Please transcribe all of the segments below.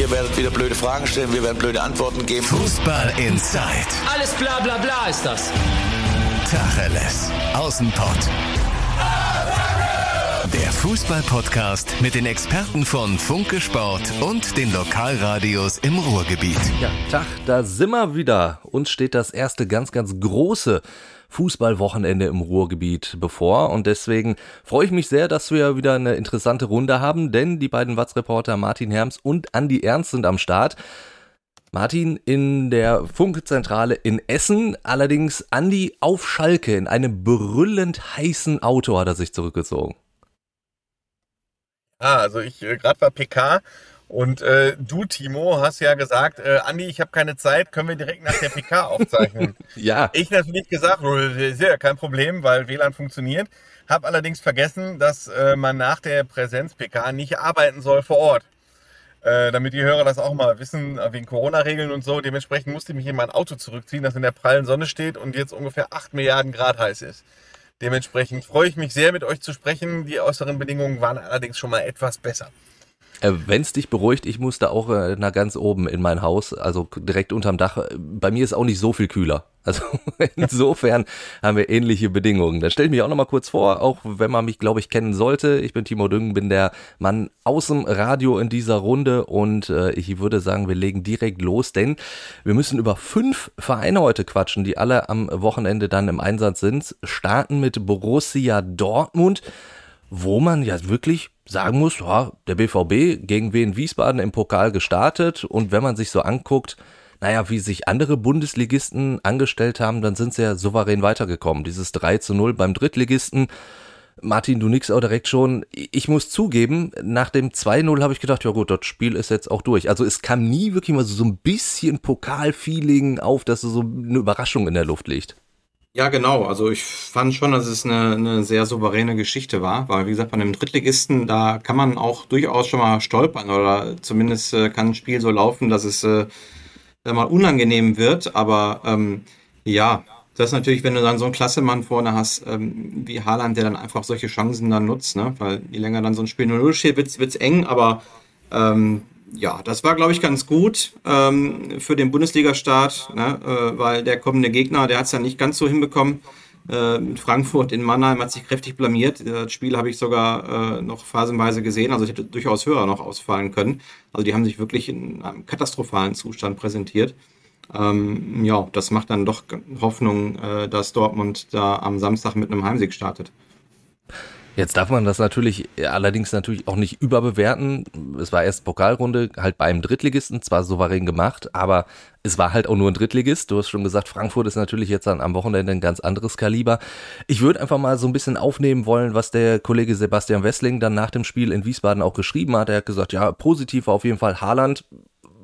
Ihr werdet wieder blöde Fragen stellen, wir werden blöde Antworten geben. Fußball Inside. Alles bla bla bla ist das. Tacheles. Außenpott. Der Fußball-Podcast mit den Experten von Funke Sport und den Lokalradios im Ruhrgebiet. Ja, Tag, da sind wir wieder. Uns steht das erste ganz, ganz große Fußballwochenende im Ruhrgebiet bevor und deswegen freue ich mich sehr, dass wir wieder eine interessante Runde haben, denn die beiden Watz-Reporter Martin Herms und Andi Ernst sind am Start. Martin in der Funkzentrale in Essen, allerdings Andi auf Schalke in einem brüllend heißen Auto hat er sich zurückgezogen. Ah, also ich äh, gerade war PK und äh, du, Timo, hast ja gesagt, äh, Andi, ich habe keine Zeit, können wir direkt nach der PK aufzeichnen? ja. Ich natürlich gesagt, ist ja kein Problem, weil WLAN funktioniert. Hab allerdings vergessen, dass äh, man nach der Präsenz-PK nicht arbeiten soll vor Ort. Äh, damit die Hörer das auch mal wissen, äh, wegen Corona-Regeln und so. Dementsprechend musste ich mich in mein Auto zurückziehen, das in der prallen Sonne steht und jetzt ungefähr 8 Milliarden Grad heiß ist. Dementsprechend freue ich mich sehr, mit euch zu sprechen. Die äußeren Bedingungen waren allerdings schon mal etwas besser. Äh, Wenn es dich beruhigt, ich musste auch äh, nach ganz oben in mein Haus, also direkt unterm Dach. Bei mir ist auch nicht so viel kühler. Also insofern haben wir ähnliche Bedingungen. Da stelle ich mich auch nochmal kurz vor, auch wenn man mich, glaube ich, kennen sollte. Ich bin Timo Düngen, bin der Mann aus dem Radio in dieser Runde und äh, ich würde sagen, wir legen direkt los, denn wir müssen über fünf Vereine heute quatschen, die alle am Wochenende dann im Einsatz sind. Starten mit Borussia Dortmund wo man ja wirklich sagen muss, ja, der BVB gegen Wien Wiesbaden im Pokal gestartet und wenn man sich so anguckt, naja, wie sich andere Bundesligisten angestellt haben, dann sind sie ja souverän weitergekommen. Dieses 3 zu 0 beim Drittligisten. Martin, du nix auch direkt schon. Ich muss zugeben, nach dem 2-0 habe ich gedacht, ja gut, das Spiel ist jetzt auch durch. Also es kam nie wirklich mal so ein bisschen Pokalfeeling auf, dass so eine Überraschung in der Luft liegt. Ja, genau. Also ich fand schon, dass es eine, eine sehr souveräne Geschichte war, weil wie gesagt, bei einem Drittligisten, da kann man auch durchaus schon mal stolpern oder zumindest äh, kann ein Spiel so laufen, dass es äh, mal unangenehm wird. Aber ähm, ja, das ist natürlich, wenn du dann so einen Klassemann vorne hast, ähm, wie Haaland, der dann einfach solche Chancen dann nutzt, ne? weil je länger dann so ein Spiel 0-0 steht, wird's wird's eng, aber ähm, ja, das war, glaube ich, ganz gut ähm, für den Bundesliga-Start, ne? äh, weil der kommende Gegner, der hat es ja nicht ganz so hinbekommen. Äh, Frankfurt in Mannheim hat sich kräftig blamiert. Das Spiel habe ich sogar äh, noch phasenweise gesehen, also ich hätte durchaus höher noch ausfallen können. Also die haben sich wirklich in einem katastrophalen Zustand präsentiert. Ähm, ja, das macht dann doch Hoffnung, äh, dass Dortmund da am Samstag mit einem Heimsieg startet. Jetzt darf man das natürlich allerdings natürlich auch nicht überbewerten. Es war erst Pokalrunde, halt beim Drittligisten, zwar souverän gemacht, aber es war halt auch nur ein Drittligist. Du hast schon gesagt, Frankfurt ist natürlich jetzt dann am Wochenende ein ganz anderes Kaliber. Ich würde einfach mal so ein bisschen aufnehmen wollen, was der Kollege Sebastian Wessling dann nach dem Spiel in Wiesbaden auch geschrieben hat. Er hat gesagt, ja, positiv auf jeden Fall Haaland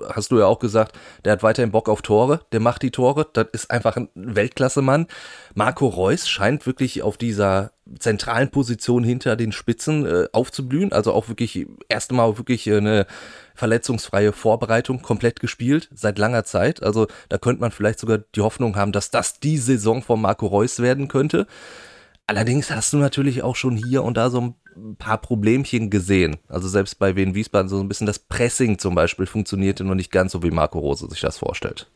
hast du ja auch gesagt, der hat weiterhin Bock auf Tore, der macht die Tore, das ist einfach ein Weltklasse-Mann. Marco Reus scheint wirklich auf dieser zentralen Position hinter den Spitzen äh, aufzublühen, also auch wirklich erste Mal wirklich eine verletzungsfreie Vorbereitung komplett gespielt, seit langer Zeit. Also da könnte man vielleicht sogar die Hoffnung haben, dass das die Saison von Marco Reus werden könnte. Allerdings hast du natürlich auch schon hier und da so ein paar Problemchen gesehen. Also selbst bei Wien Wiesbaden so ein bisschen das Pressing zum Beispiel funktionierte noch nicht ganz so, wie Marco Rose sich das vorstellt.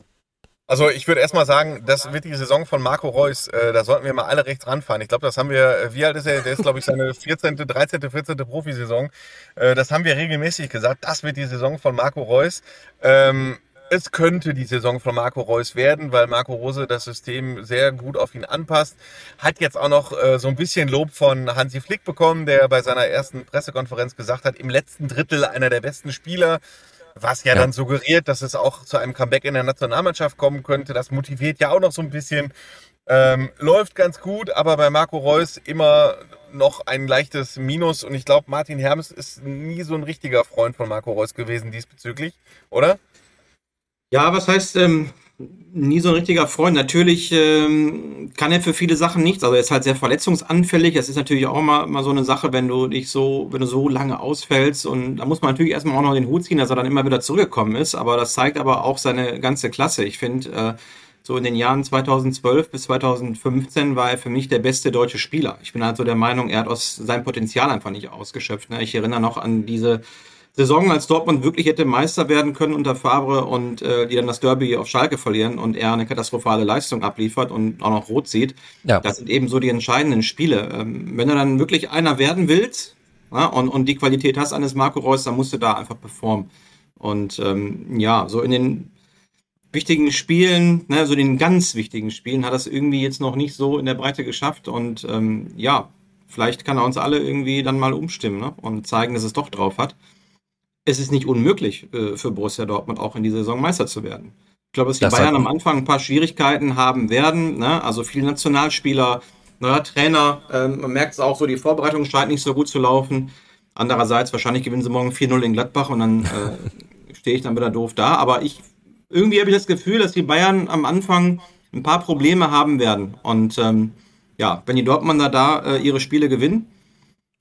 Also ich würde erstmal sagen, das wird die Saison von Marco Reus, äh, da sollten wir mal alle rechts ranfahren. Ich glaube, das haben wir, äh, wie alt ist er? Der ist, glaube ich, seine 14., 13., 14. Profisaison. Äh, das haben wir regelmäßig gesagt. Das wird die Saison von Marco Reus. Ähm, es könnte die Saison von Marco Reus werden, weil Marco Rose das System sehr gut auf ihn anpasst. Hat jetzt auch noch äh, so ein bisschen Lob von Hansi Flick bekommen, der bei seiner ersten Pressekonferenz gesagt hat, im letzten Drittel einer der besten Spieler. Was ja, ja, dann suggeriert, dass es auch zu einem Comeback in der Nationalmannschaft kommen könnte. Das motiviert ja auch noch so ein bisschen. Ähm, läuft ganz gut, aber bei Marco Reus immer noch ein leichtes Minus. Und ich glaube, Martin Hermes ist nie so ein richtiger Freund von Marco Reus gewesen diesbezüglich, oder? Ja, was heißt ähm, nie so ein richtiger Freund? Natürlich ähm, kann er für viele Sachen nichts. Also er ist halt sehr verletzungsanfällig. Das ist natürlich auch mal, mal so eine Sache, wenn du dich so, wenn du so lange ausfällst. Und da muss man natürlich erstmal auch noch den Hut ziehen, dass er dann immer wieder zurückgekommen ist. Aber das zeigt aber auch seine ganze Klasse. Ich finde, äh, so in den Jahren 2012 bis 2015 war er für mich der beste deutsche Spieler. Ich bin halt so der Meinung, er hat aus seinem Potenzial einfach nicht ausgeschöpft. Ne? Ich erinnere noch an diese Saison, als Dortmund wirklich hätte Meister werden können unter Fabre und äh, die dann das Derby auf Schalke verlieren und er eine katastrophale Leistung abliefert und auch noch rot sieht. Ja. Das sind eben so die entscheidenden Spiele. Ähm, wenn du dann wirklich einer werden willst ja, und, und die Qualität hast eines Marco Reus, dann musst du da einfach performen. Und ähm, ja, so in den wichtigen Spielen, ne, so den ganz wichtigen Spielen, hat das irgendwie jetzt noch nicht so in der Breite geschafft. Und ähm, ja, vielleicht kann er uns alle irgendwie dann mal umstimmen ne, und zeigen, dass es doch drauf hat es ist nicht unmöglich äh, für Borussia Dortmund auch in dieser Saison Meister zu werden. Ich glaube, dass die das Bayern am Anfang ein paar Schwierigkeiten haben werden. Ne? Also viele Nationalspieler, neuer Trainer. Ähm, man merkt es auch so, die Vorbereitung scheint nicht so gut zu laufen. Andererseits, wahrscheinlich gewinnen sie morgen 4-0 in Gladbach und dann äh, stehe ich dann wieder doof da. Aber ich irgendwie habe ich das Gefühl, dass die Bayern am Anfang ein paar Probleme haben werden. Und ähm, ja, wenn die Dortmunder da äh, ihre Spiele gewinnen,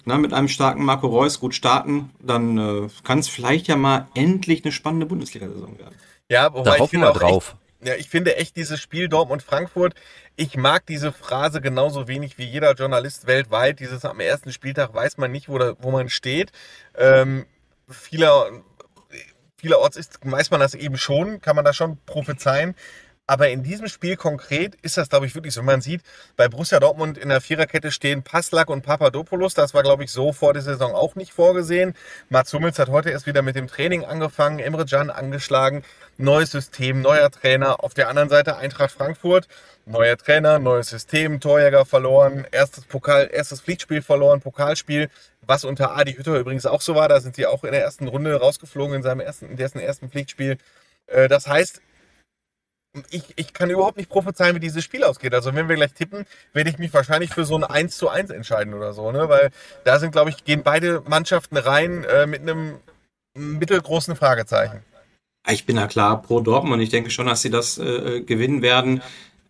na, mit einem starken Marco Reus gut starten, dann äh, kann es vielleicht ja mal endlich eine spannende Bundesliga-Saison werden. Ja, wobei da hoffen wir drauf. Echt, ja, ich finde echt dieses Spiel Dortmund-Frankfurt, ich mag diese Phrase genauso wenig wie jeder Journalist weltweit. Dieses am ersten Spieltag weiß man nicht, wo, da, wo man steht. Ähm, vieler, vielerorts ist, weiß man das eben schon, kann man das schon prophezeien. Aber in diesem Spiel konkret ist das, glaube ich, wirklich so. Man sieht, bei Borussia Dortmund in der Viererkette stehen Passlack und Papadopoulos. Das war, glaube ich, so vor der Saison auch nicht vorgesehen. Mats Hummels hat heute erst wieder mit dem Training angefangen. Emre Can angeschlagen. Neues System, neuer Trainer. Auf der anderen Seite Eintracht Frankfurt. Neuer Trainer, neues System, Torjäger verloren, erstes Pokal, erstes Pflichtspiel verloren, Pokalspiel, was unter Adi Hütter übrigens auch so war. Da sind sie auch in der ersten Runde rausgeflogen in seinem ersten, in dessen ersten Pflichtspiel. Äh, das heißt, ich, ich kann überhaupt nicht prophezeien, wie dieses Spiel ausgeht. Also wenn wir gleich tippen, werde ich mich wahrscheinlich für so ein 1 zu 1 entscheiden oder so, ne? Weil da sind, glaube ich, gehen beide Mannschaften rein äh, mit einem mittelgroßen Fragezeichen. Ich bin ja klar pro Dortmund. Ich denke schon, dass sie das äh, gewinnen werden.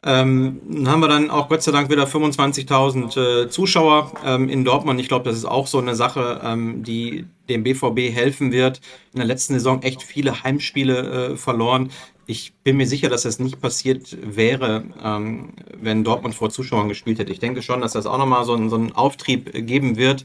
Ähm, haben wir dann auch Gott sei Dank wieder 25.000 äh, Zuschauer ähm, in Dortmund. Ich glaube, das ist auch so eine Sache, ähm, die dem BVB helfen wird. In der letzten Saison echt viele Heimspiele äh, verloren. Ich bin mir sicher, dass das nicht passiert wäre, ähm, wenn Dortmund vor Zuschauern gespielt hätte. Ich denke schon, dass das auch nochmal so, einen, so einen Auftrieb geben wird.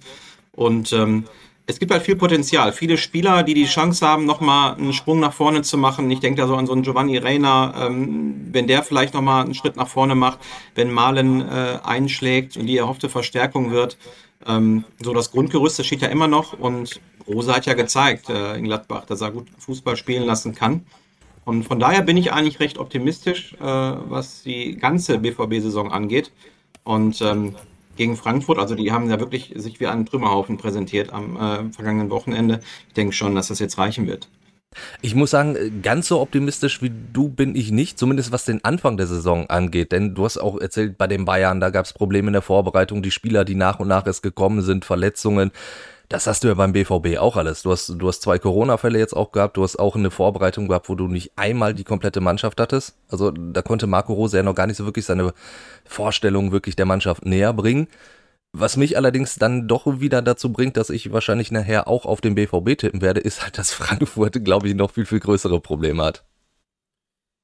Und ähm, es gibt halt viel Potenzial. Viele Spieler, die die Chance haben, nochmal einen Sprung nach vorne zu machen. Ich denke da so an so einen Giovanni Reina, ähm, wenn der vielleicht nochmal einen Schritt nach vorne macht, wenn Malen äh, einschlägt und die erhoffte Verstärkung wird. Ähm, so das Grundgerüst, das steht ja immer noch und Rosa hat ja gezeigt äh, in Gladbach, dass er gut Fußball spielen lassen kann. Und von daher bin ich eigentlich recht optimistisch, äh, was die ganze BVB-Saison angeht. Und ähm, gegen Frankfurt. Also die haben ja wirklich sich wie einen Trümmerhaufen präsentiert am äh, vergangenen Wochenende. Ich denke schon, dass das jetzt reichen wird. Ich muss sagen, ganz so optimistisch wie du bin ich nicht, zumindest was den Anfang der Saison angeht. Denn du hast auch erzählt, bei den Bayern, da gab es Probleme in der Vorbereitung, die Spieler, die nach und nach erst gekommen sind, Verletzungen. Das hast du ja beim BVB auch alles. Du hast, du hast zwei Corona-Fälle jetzt auch gehabt. Du hast auch eine Vorbereitung gehabt, wo du nicht einmal die komplette Mannschaft hattest. Also da konnte Marco Rose ja noch gar nicht so wirklich seine Vorstellung wirklich der Mannschaft näher bringen. Was mich allerdings dann doch wieder dazu bringt, dass ich wahrscheinlich nachher auch auf den BVB tippen werde, ist halt, dass Frankfurt, glaube ich, noch viel, viel größere Probleme hat.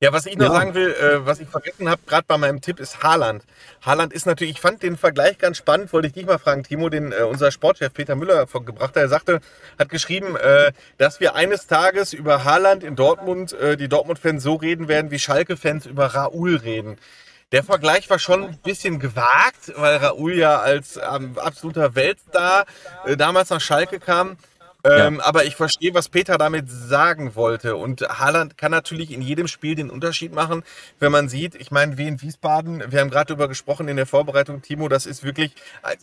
Ja, was ich noch ja. sagen will, äh, was ich vergessen habe, gerade bei meinem Tipp, ist Haaland. Haaland ist natürlich, ich fand den Vergleich ganz spannend, wollte ich dich mal fragen, Timo, den äh, unser Sportchef Peter Müller gebracht hat. Er sagte, hat geschrieben, äh, dass wir eines Tages über Haaland in Dortmund, äh, die Dortmund-Fans so reden werden, wie Schalke-Fans über Raoul reden. Der Vergleich war schon ein bisschen gewagt, weil Raoul ja als ähm, absoluter Weltstar äh, damals nach Schalke kam. Ähm, ja. Aber ich verstehe, was Peter damit sagen wollte. Und Haaland kann natürlich in jedem Spiel den Unterschied machen, wenn man sieht, ich meine, wie in Wiesbaden, wir haben gerade darüber gesprochen in der Vorbereitung, Timo, das ist wirklich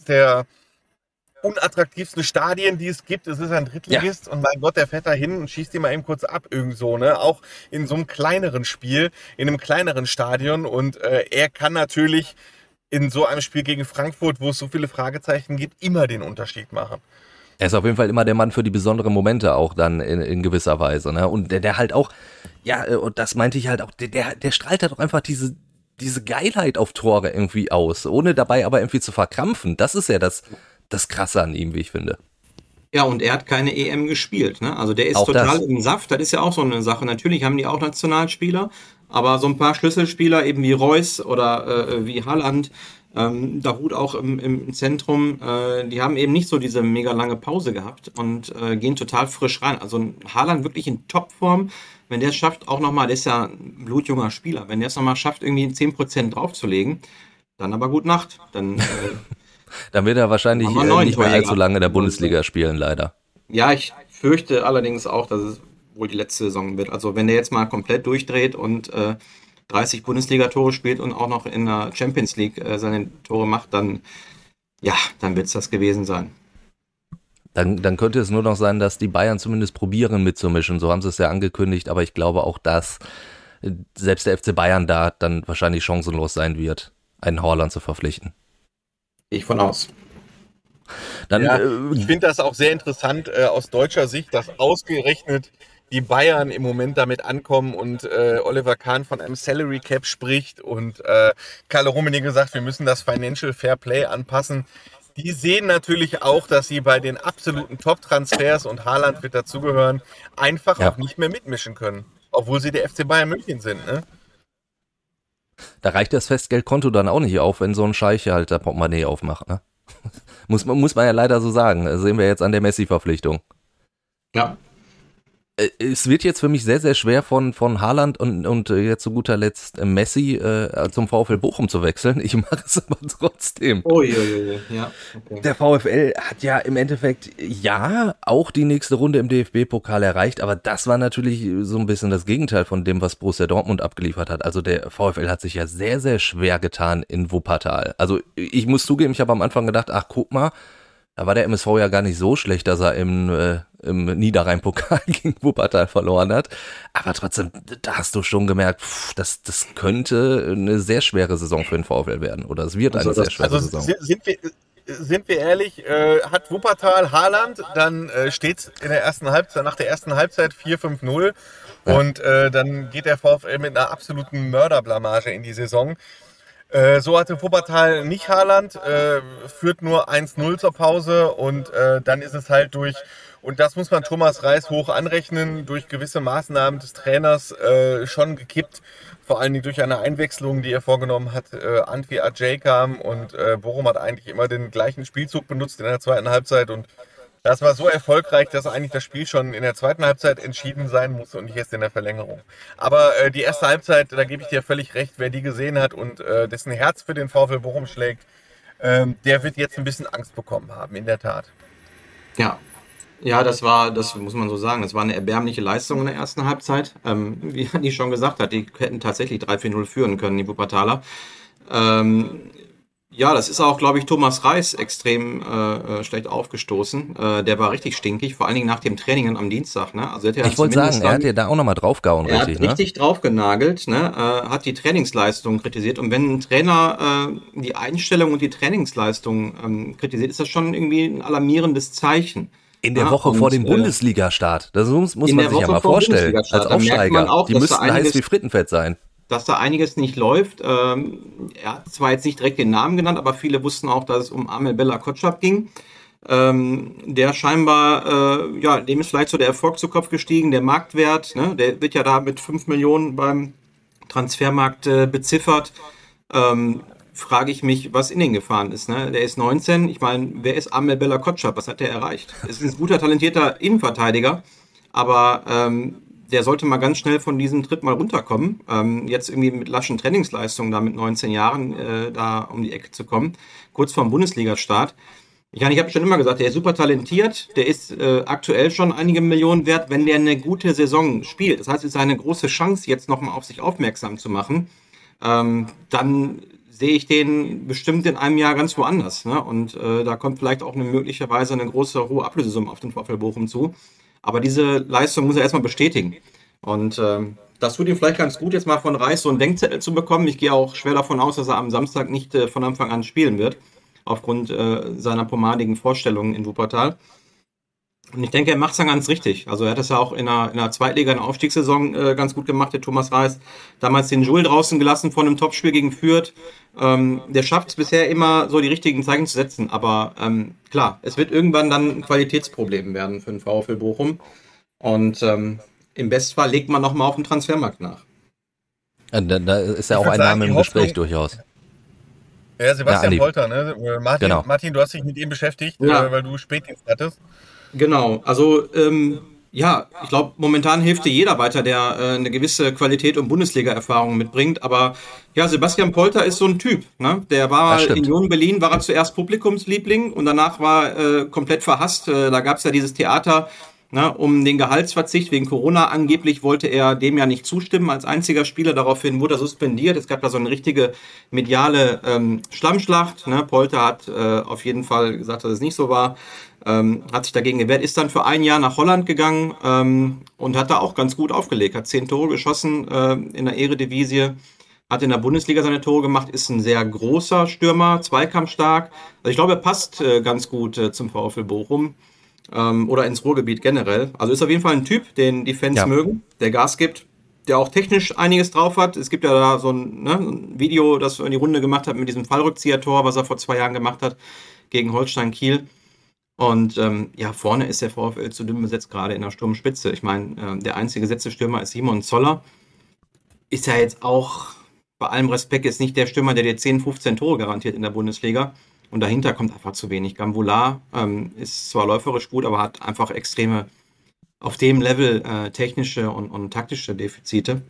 der unattraktivsten Stadien, die es gibt. Es ist ein Drittligist ja. und mein Gott, der fährt da hin und schießt die mal eben kurz ab, irgend so, ne? Auch in so einem kleineren Spiel, in einem kleineren Stadion und äh, er kann natürlich in so einem Spiel gegen Frankfurt, wo es so viele Fragezeichen gibt, immer den Unterschied machen. Er ist auf jeden Fall immer der Mann für die besonderen Momente auch dann in, in gewisser Weise. Ne? Und der, der halt auch, ja, äh, und das meinte ich halt auch, der, der, der strahlt halt auch einfach diese, diese Geilheit auf Tore irgendwie aus, ohne dabei aber irgendwie zu verkrampfen. Das ist ja das, das Krasse an ihm, wie ich finde. Ja, und er hat keine EM gespielt. Ne? Also der ist auch total das. im Saft. Das ist ja auch so eine Sache. Natürlich haben die auch Nationalspieler, aber so ein paar Schlüsselspieler eben wie Reus oder äh, wie Haaland, ähm, Dahut auch im, im Zentrum, äh, die haben eben nicht so diese mega lange Pause gehabt und äh, gehen total frisch rein. Also Haaland wirklich in Topform, wenn der es schafft, auch nochmal, der ist ja ein blutjunger Spieler, wenn der es nochmal schafft, irgendwie 10% draufzulegen, dann aber gut Nacht. Dann, äh, dann wird er wahrscheinlich äh, nicht mehr allzu lange in der Bundesliga spielen, leider. Ja, ich fürchte allerdings auch, dass es wohl die letzte Saison wird. Also wenn der jetzt mal komplett durchdreht und äh, 30 Bundesliga-Tore spielt und auch noch in der Champions League äh, seine Tore macht, dann ja, dann wird es das gewesen sein. Dann, dann könnte es nur noch sein, dass die Bayern zumindest probieren mitzumischen. So haben sie es ja angekündigt, aber ich glaube auch, dass äh, selbst der FC Bayern da dann wahrscheinlich chancenlos sein wird, einen Horland zu verpflichten. Ich von aus. Dann, ja, äh, ich finde das auch sehr interessant äh, aus deutscher Sicht, dass ausgerechnet die Bayern im Moment damit ankommen und äh, Oliver Kahn von einem Salary Cap spricht und äh, Karl Rummenigge sagt, wir müssen das Financial Fair Play anpassen. Die sehen natürlich auch, dass sie bei den absoluten Top-Transfers und Haaland wird dazugehören, einfach ja. auch nicht mehr mitmischen können, obwohl sie der FC Bayern München sind. Ne? Da reicht das Festgeldkonto dann auch nicht auf, wenn so ein Scheich halt der Portemonnaie aufmacht. Ne? muss, man, muss man ja leider so sagen. Das sehen wir jetzt an der Messi-Verpflichtung. Ja, es wird jetzt für mich sehr, sehr schwer von, von Haaland und, und äh, jetzt zu guter Letzt äh, Messi äh, zum VfL Bochum zu wechseln. Ich mache es aber trotzdem. Oh, ja, ja, ja. Okay. Der VfL hat ja im Endeffekt, ja, auch die nächste Runde im DFB-Pokal erreicht, aber das war natürlich so ein bisschen das Gegenteil von dem, was Borussia Dortmund abgeliefert hat. Also der VfL hat sich ja sehr, sehr schwer getan in Wuppertal. Also ich muss zugeben, ich habe am Anfang gedacht, ach guck mal, da war der MSV ja gar nicht so schlecht, dass er im, äh, im Niederrhein-Pokal gegen Wuppertal verloren hat. Aber trotzdem, da hast du schon gemerkt, pff, das, das könnte eine sehr schwere Saison für den VfL werden. Oder es wird also eine das, sehr schwere also Saison. Sind wir, sind wir ehrlich, äh, hat Wuppertal Haaland, dann äh, steht in der ersten Halbzeit, nach der ersten Halbzeit 4-5-0 ja. und äh, dann geht der VfL mit einer absoluten Mörderblamage in die Saison. Äh, so hatte Wuppertal nicht Haaland, äh, führt nur 1-0 zur Pause und äh, dann ist es halt durch, und das muss man Thomas Reis hoch anrechnen, durch gewisse Maßnahmen des Trainers äh, schon gekippt. Vor allen Dingen durch eine Einwechslung, die er vorgenommen hat. Äh, Antwi Ajay kam und äh, Bochum hat eigentlich immer den gleichen Spielzug benutzt in der zweiten Halbzeit und das war so erfolgreich, dass eigentlich das Spiel schon in der zweiten Halbzeit entschieden sein musste und nicht erst in der Verlängerung. Aber äh, die erste Halbzeit, da gebe ich dir völlig recht, wer die gesehen hat und äh, dessen Herz für den VfL Bochum schlägt, ähm, der wird jetzt ein bisschen Angst bekommen haben, in der Tat. Ja. Ja, das war, das muss man so sagen, das war eine erbärmliche Leistung in der ersten Halbzeit. Ähm, wie Andi schon gesagt hat, die hätten tatsächlich 3-4-0 führen können, die Wuppertaler. Ähm, ja, das ist auch, glaube ich, Thomas Reis extrem äh, äh, schlecht aufgestoßen. Äh, der war richtig stinkig, vor allen Dingen nach dem Training am Dienstag. Ne? Also ich wollte sagen, er hat ja da auch nochmal draufgehauen, er richtig, hat ne? richtig draufgenagelt, ne? äh, hat die Trainingsleistung kritisiert. Und wenn ein Trainer äh, die Einstellung und die Trainingsleistung ähm, kritisiert, ist das schon irgendwie ein alarmierendes Zeichen. In der ja, Woche vor dem äh, Bundesliga-Start. Das muss, muss man sich Woche ja mal vorstellen. Als Aufsteiger. Auch, die müssten heiß wie Frittenfett sein dass da einiges nicht läuft. Ähm, er hat zwar jetzt nicht direkt den Namen genannt, aber viele wussten auch, dass es um Amel Bella Kotschap ging. Ähm, der scheinbar, äh, ja, dem ist vielleicht so der Erfolg zu Kopf gestiegen, der Marktwert, ne, der wird ja da mit 5 Millionen beim Transfermarkt äh, beziffert. Ähm, frage ich mich, was in den gefahren ist. Ne? Der ist 19. Ich meine, wer ist Amel Bella Kotschap? Was hat der erreicht? Es ist ein guter, talentierter Innenverteidiger, aber ähm, der sollte mal ganz schnell von diesem Tritt mal runterkommen. Ähm, jetzt irgendwie mit laschen Trainingsleistungen da mit 19 Jahren äh, da um die Ecke zu kommen, kurz vorm Bundesliga-Start. Ich, ich habe schon immer gesagt, der ist super talentiert, der ist äh, aktuell schon einige Millionen wert, wenn der eine gute Saison spielt. Das heißt, es ist eine große Chance, jetzt nochmal auf sich aufmerksam zu machen. Ähm, dann sehe ich den bestimmt in einem Jahr ganz woanders. Ne? Und äh, da kommt vielleicht auch eine, möglicherweise eine große, hohe Ablösesumme auf den VfL Bochum zu. Aber diese Leistung muss er erstmal bestätigen. Und ähm, das tut ihm vielleicht ganz gut, jetzt mal von Reis so einen Denkzettel zu bekommen. Ich gehe auch schwer davon aus, dass er am Samstag nicht äh, von Anfang an spielen wird, aufgrund äh, seiner pomadigen Vorstellungen in Wuppertal. Und ich denke, er macht es dann ganz richtig. Also er hat es ja auch in einer, in einer Zweitliga, in der Aufstiegssaison äh, ganz gut gemacht, der Thomas Reis. Damals den Jules draußen gelassen von einem Topspiel gegen Fürth. Ähm, der schafft es bisher immer, so die richtigen Zeichen zu setzen. Aber ähm, klar, es wird irgendwann dann ein Qualitätsproblem werden für den VfL Bochum. Und ähm, im Bestfall legt man nochmal auf dem Transfermarkt nach. Da, da ist ja auch ein Name im Gespräch durchaus. Ja, Sebastian ja, Polter, ne? Martin, genau. Martin, du hast dich mit ihm beschäftigt, ja. äh, weil du Spätdienst hattest. Genau, also ähm, ja, ich glaube, momentan hilft dir jeder weiter, der äh, eine gewisse Qualität und Bundesliga-Erfahrung mitbringt. Aber ja, Sebastian Polter ist so ein Typ. Ne? Der war in Jungen Berlin, war er zuerst Publikumsliebling und danach war äh, komplett verhasst. Äh, da gab es ja dieses Theater ne, um den Gehaltsverzicht wegen Corona. Angeblich wollte er dem ja nicht zustimmen als einziger Spieler. Daraufhin wurde er suspendiert. Es gab da so eine richtige mediale ähm, Schlammschlacht. Ne? Polter hat äh, auf jeden Fall gesagt, dass es nicht so war ähm, hat sich dagegen gewehrt, ist dann für ein Jahr nach Holland gegangen ähm, und hat da auch ganz gut aufgelegt, hat zehn Tore geschossen äh, in der Eredivisie, hat in der Bundesliga seine Tore gemacht, ist ein sehr großer Stürmer, zweikampfstark. Also ich glaube, er passt äh, ganz gut äh, zum VfL Bochum ähm, oder ins Ruhrgebiet generell. Also ist auf jeden Fall ein Typ, den die Fans ja. mögen, der Gas gibt, der auch technisch einiges drauf hat. Es gibt ja da so ein, ne, ein Video, das er in die Runde gemacht hat mit diesem Fallrückzieher-Tor, was er vor zwei Jahren gemacht hat gegen Holstein Kiel. Und ähm, ja, vorne ist der VfL zu dünn besetzt, gerade in der Sturmspitze. Ich meine, äh, der einzige gesetzte Stürmer ist Simon Zoller. Ist ja jetzt auch bei allem Respekt jetzt nicht der Stürmer, der dir 10, 15 Tore garantiert in der Bundesliga. Und dahinter kommt einfach zu wenig. Gambular ähm, ist zwar läuferisch gut, aber hat einfach extreme, auf dem Level äh, technische und, und taktische Defizite.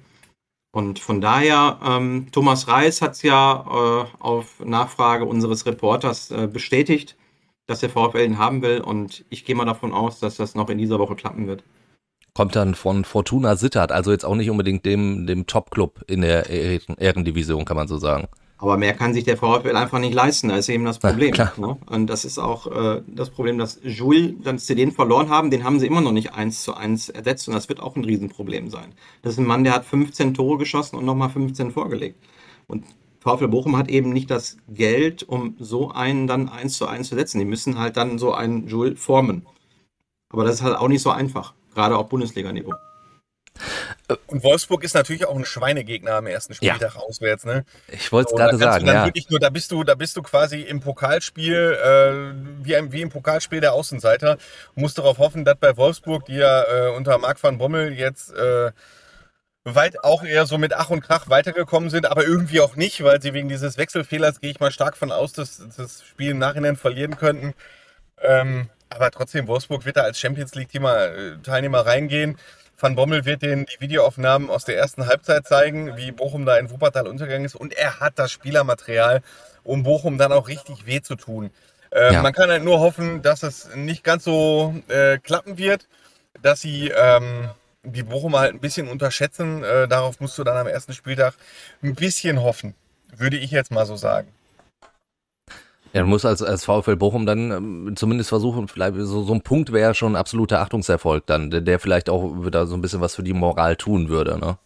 Und von daher, ähm, Thomas Reis hat es ja äh, auf Nachfrage unseres Reporters äh, bestätigt, dass der VfL ihn haben will und ich gehe mal davon aus, dass das noch in dieser Woche klappen wird. Kommt dann von Fortuna Sittard, also jetzt auch nicht unbedingt dem, dem Top-Club in der Ehrendivision, kann man so sagen. Aber mehr kann sich der VfL einfach nicht leisten, da ist eben das Problem. Ja, ne? Und das ist auch äh, das Problem, dass Jules, dass sie den verloren haben, den haben sie immer noch nicht eins zu eins ersetzt und das wird auch ein Riesenproblem sein. Das ist ein Mann, der hat 15 Tore geschossen und nochmal 15 vorgelegt. Und VfL Bochum hat eben nicht das Geld, um so einen dann eins zu eins zu setzen. Die müssen halt dann so einen Jules formen. Aber das ist halt auch nicht so einfach, gerade auf Bundesliga-Niveau. Und Wolfsburg ist natürlich auch ein Schweinegegner am ersten Spieltag ja. auswärts. Ne? Ich wollte es so, gerade sagen. ja. nur, da bist du, da bist du quasi im Pokalspiel äh, wie, wie, im Pokalspiel der Außenseiter. Musst darauf hoffen, dass bei Wolfsburg, die ja äh, unter Marc van Bommel jetzt äh, weit auch eher so mit Ach und Krach weitergekommen sind, aber irgendwie auch nicht, weil sie wegen dieses Wechselfehlers, gehe ich mal stark von aus, dass das Spiel im Nachhinein verlieren könnten. Ähm, aber trotzdem, Wolfsburg wird da als Champions League-Teilnehmer reingehen. Van Bommel wird den die Videoaufnahmen aus der ersten Halbzeit zeigen, wie Bochum da in Wuppertal untergegangen ist. Und er hat das Spielermaterial, um Bochum dann auch richtig weh zu tun. Ähm, ja. Man kann halt nur hoffen, dass es nicht ganz so äh, klappen wird, dass sie ähm, die Bochumer halt ein bisschen unterschätzen. Äh, darauf musst du dann am ersten Spieltag ein bisschen hoffen, würde ich jetzt mal so sagen. Du musst als, als VfL Bochum dann ähm, zumindest versuchen, vielleicht so, so ein Punkt wäre schon ein absoluter Achtungserfolg dann, der, der vielleicht auch wieder so ein bisschen was für die Moral tun würde, ne?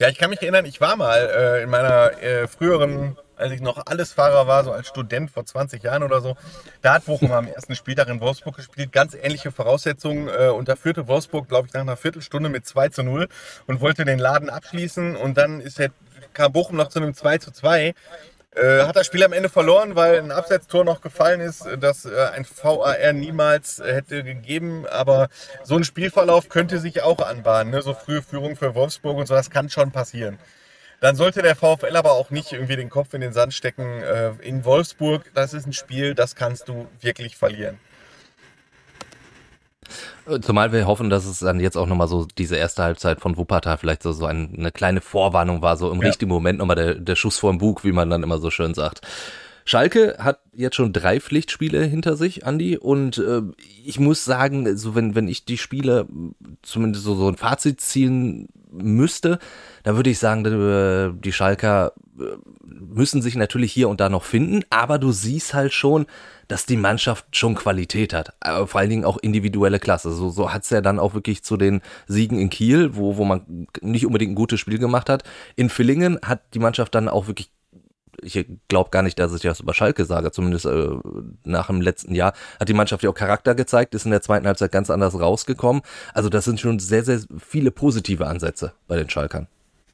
Ja, ich kann mich erinnern, ich war mal äh, in meiner äh, früheren als ich noch alles Fahrer war, so als Student vor 20 Jahren oder so. Da hat Bochum am ersten Spieltag in Wolfsburg gespielt. Ganz ähnliche Voraussetzungen. Äh, und da führte Wolfsburg, glaube ich, nach einer Viertelstunde mit 2 zu 0 und wollte den Laden abschließen. Und dann ist halt, kam Bochum noch zu einem 2 zu 2. Äh, hat das Spiel am Ende verloren, weil ein Absetztor noch gefallen ist, das äh, ein VAR niemals äh, hätte gegeben. Aber so ein Spielverlauf könnte sich auch anbahnen. Ne? So frühe Führung für Wolfsburg und so, das kann schon passieren. Dann sollte der VfL aber auch nicht irgendwie den Kopf in den Sand stecken. Äh, in Wolfsburg, das ist ein Spiel, das kannst du wirklich verlieren. Zumal wir hoffen, dass es dann jetzt auch nochmal so diese erste Halbzeit von Wuppertal vielleicht so, so eine kleine Vorwarnung war, so im ja. richtigen Moment nochmal der, der Schuss vor dem Bug, wie man dann immer so schön sagt. Schalke hat jetzt schon drei Pflichtspiele hinter sich, Andi, und äh, ich muss sagen, so wenn, wenn ich die Spiele zumindest so, so ein Fazit ziehen müsste, dann würde ich sagen, äh, die Schalker äh, müssen sich natürlich hier und da noch finden, aber du siehst halt schon, dass die Mannschaft schon Qualität hat. Aber vor allen Dingen auch individuelle Klasse. So, so hat es ja dann auch wirklich zu den Siegen in Kiel, wo, wo man nicht unbedingt ein gutes Spiel gemacht hat. In Villingen hat die Mannschaft dann auch wirklich ich glaube gar nicht, dass ich das über Schalke sage, zumindest äh, nach dem letzten Jahr, hat die Mannschaft ja auch Charakter gezeigt, ist in der zweiten Halbzeit ganz anders rausgekommen. Also das sind schon sehr, sehr viele positive Ansätze bei den Schalkern.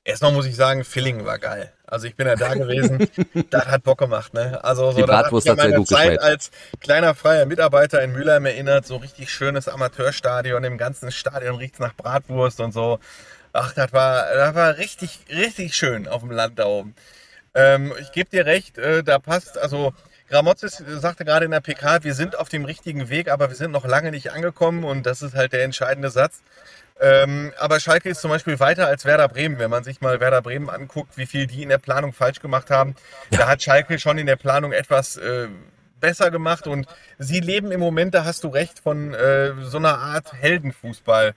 Erstmal muss ich sagen, Filling war geil. Also ich bin ja da gewesen, das hat Bock gemacht. Ne? Also so, die Bratwurst hat, hat sehr gut Zeit geschmeckt. als kleiner freier Mitarbeiter in Mülheim erinnert, so richtig schönes Amateurstadion, im ganzen Stadion riecht es nach Bratwurst und so. Ach, das war, das war richtig, richtig schön auf dem Land da oben. Ähm, ich gebe dir recht, äh, da passt, also Gramozis sagte gerade in der PK, wir sind auf dem richtigen Weg, aber wir sind noch lange nicht angekommen und das ist halt der entscheidende Satz. Ähm, aber Schalke ist zum Beispiel weiter als Werder Bremen. Wenn man sich mal Werder Bremen anguckt, wie viel die in der Planung falsch gemacht haben, ja. da hat Schalke schon in der Planung etwas äh, besser gemacht und sie leben im Moment, da hast du recht, von äh, so einer Art Heldenfußball.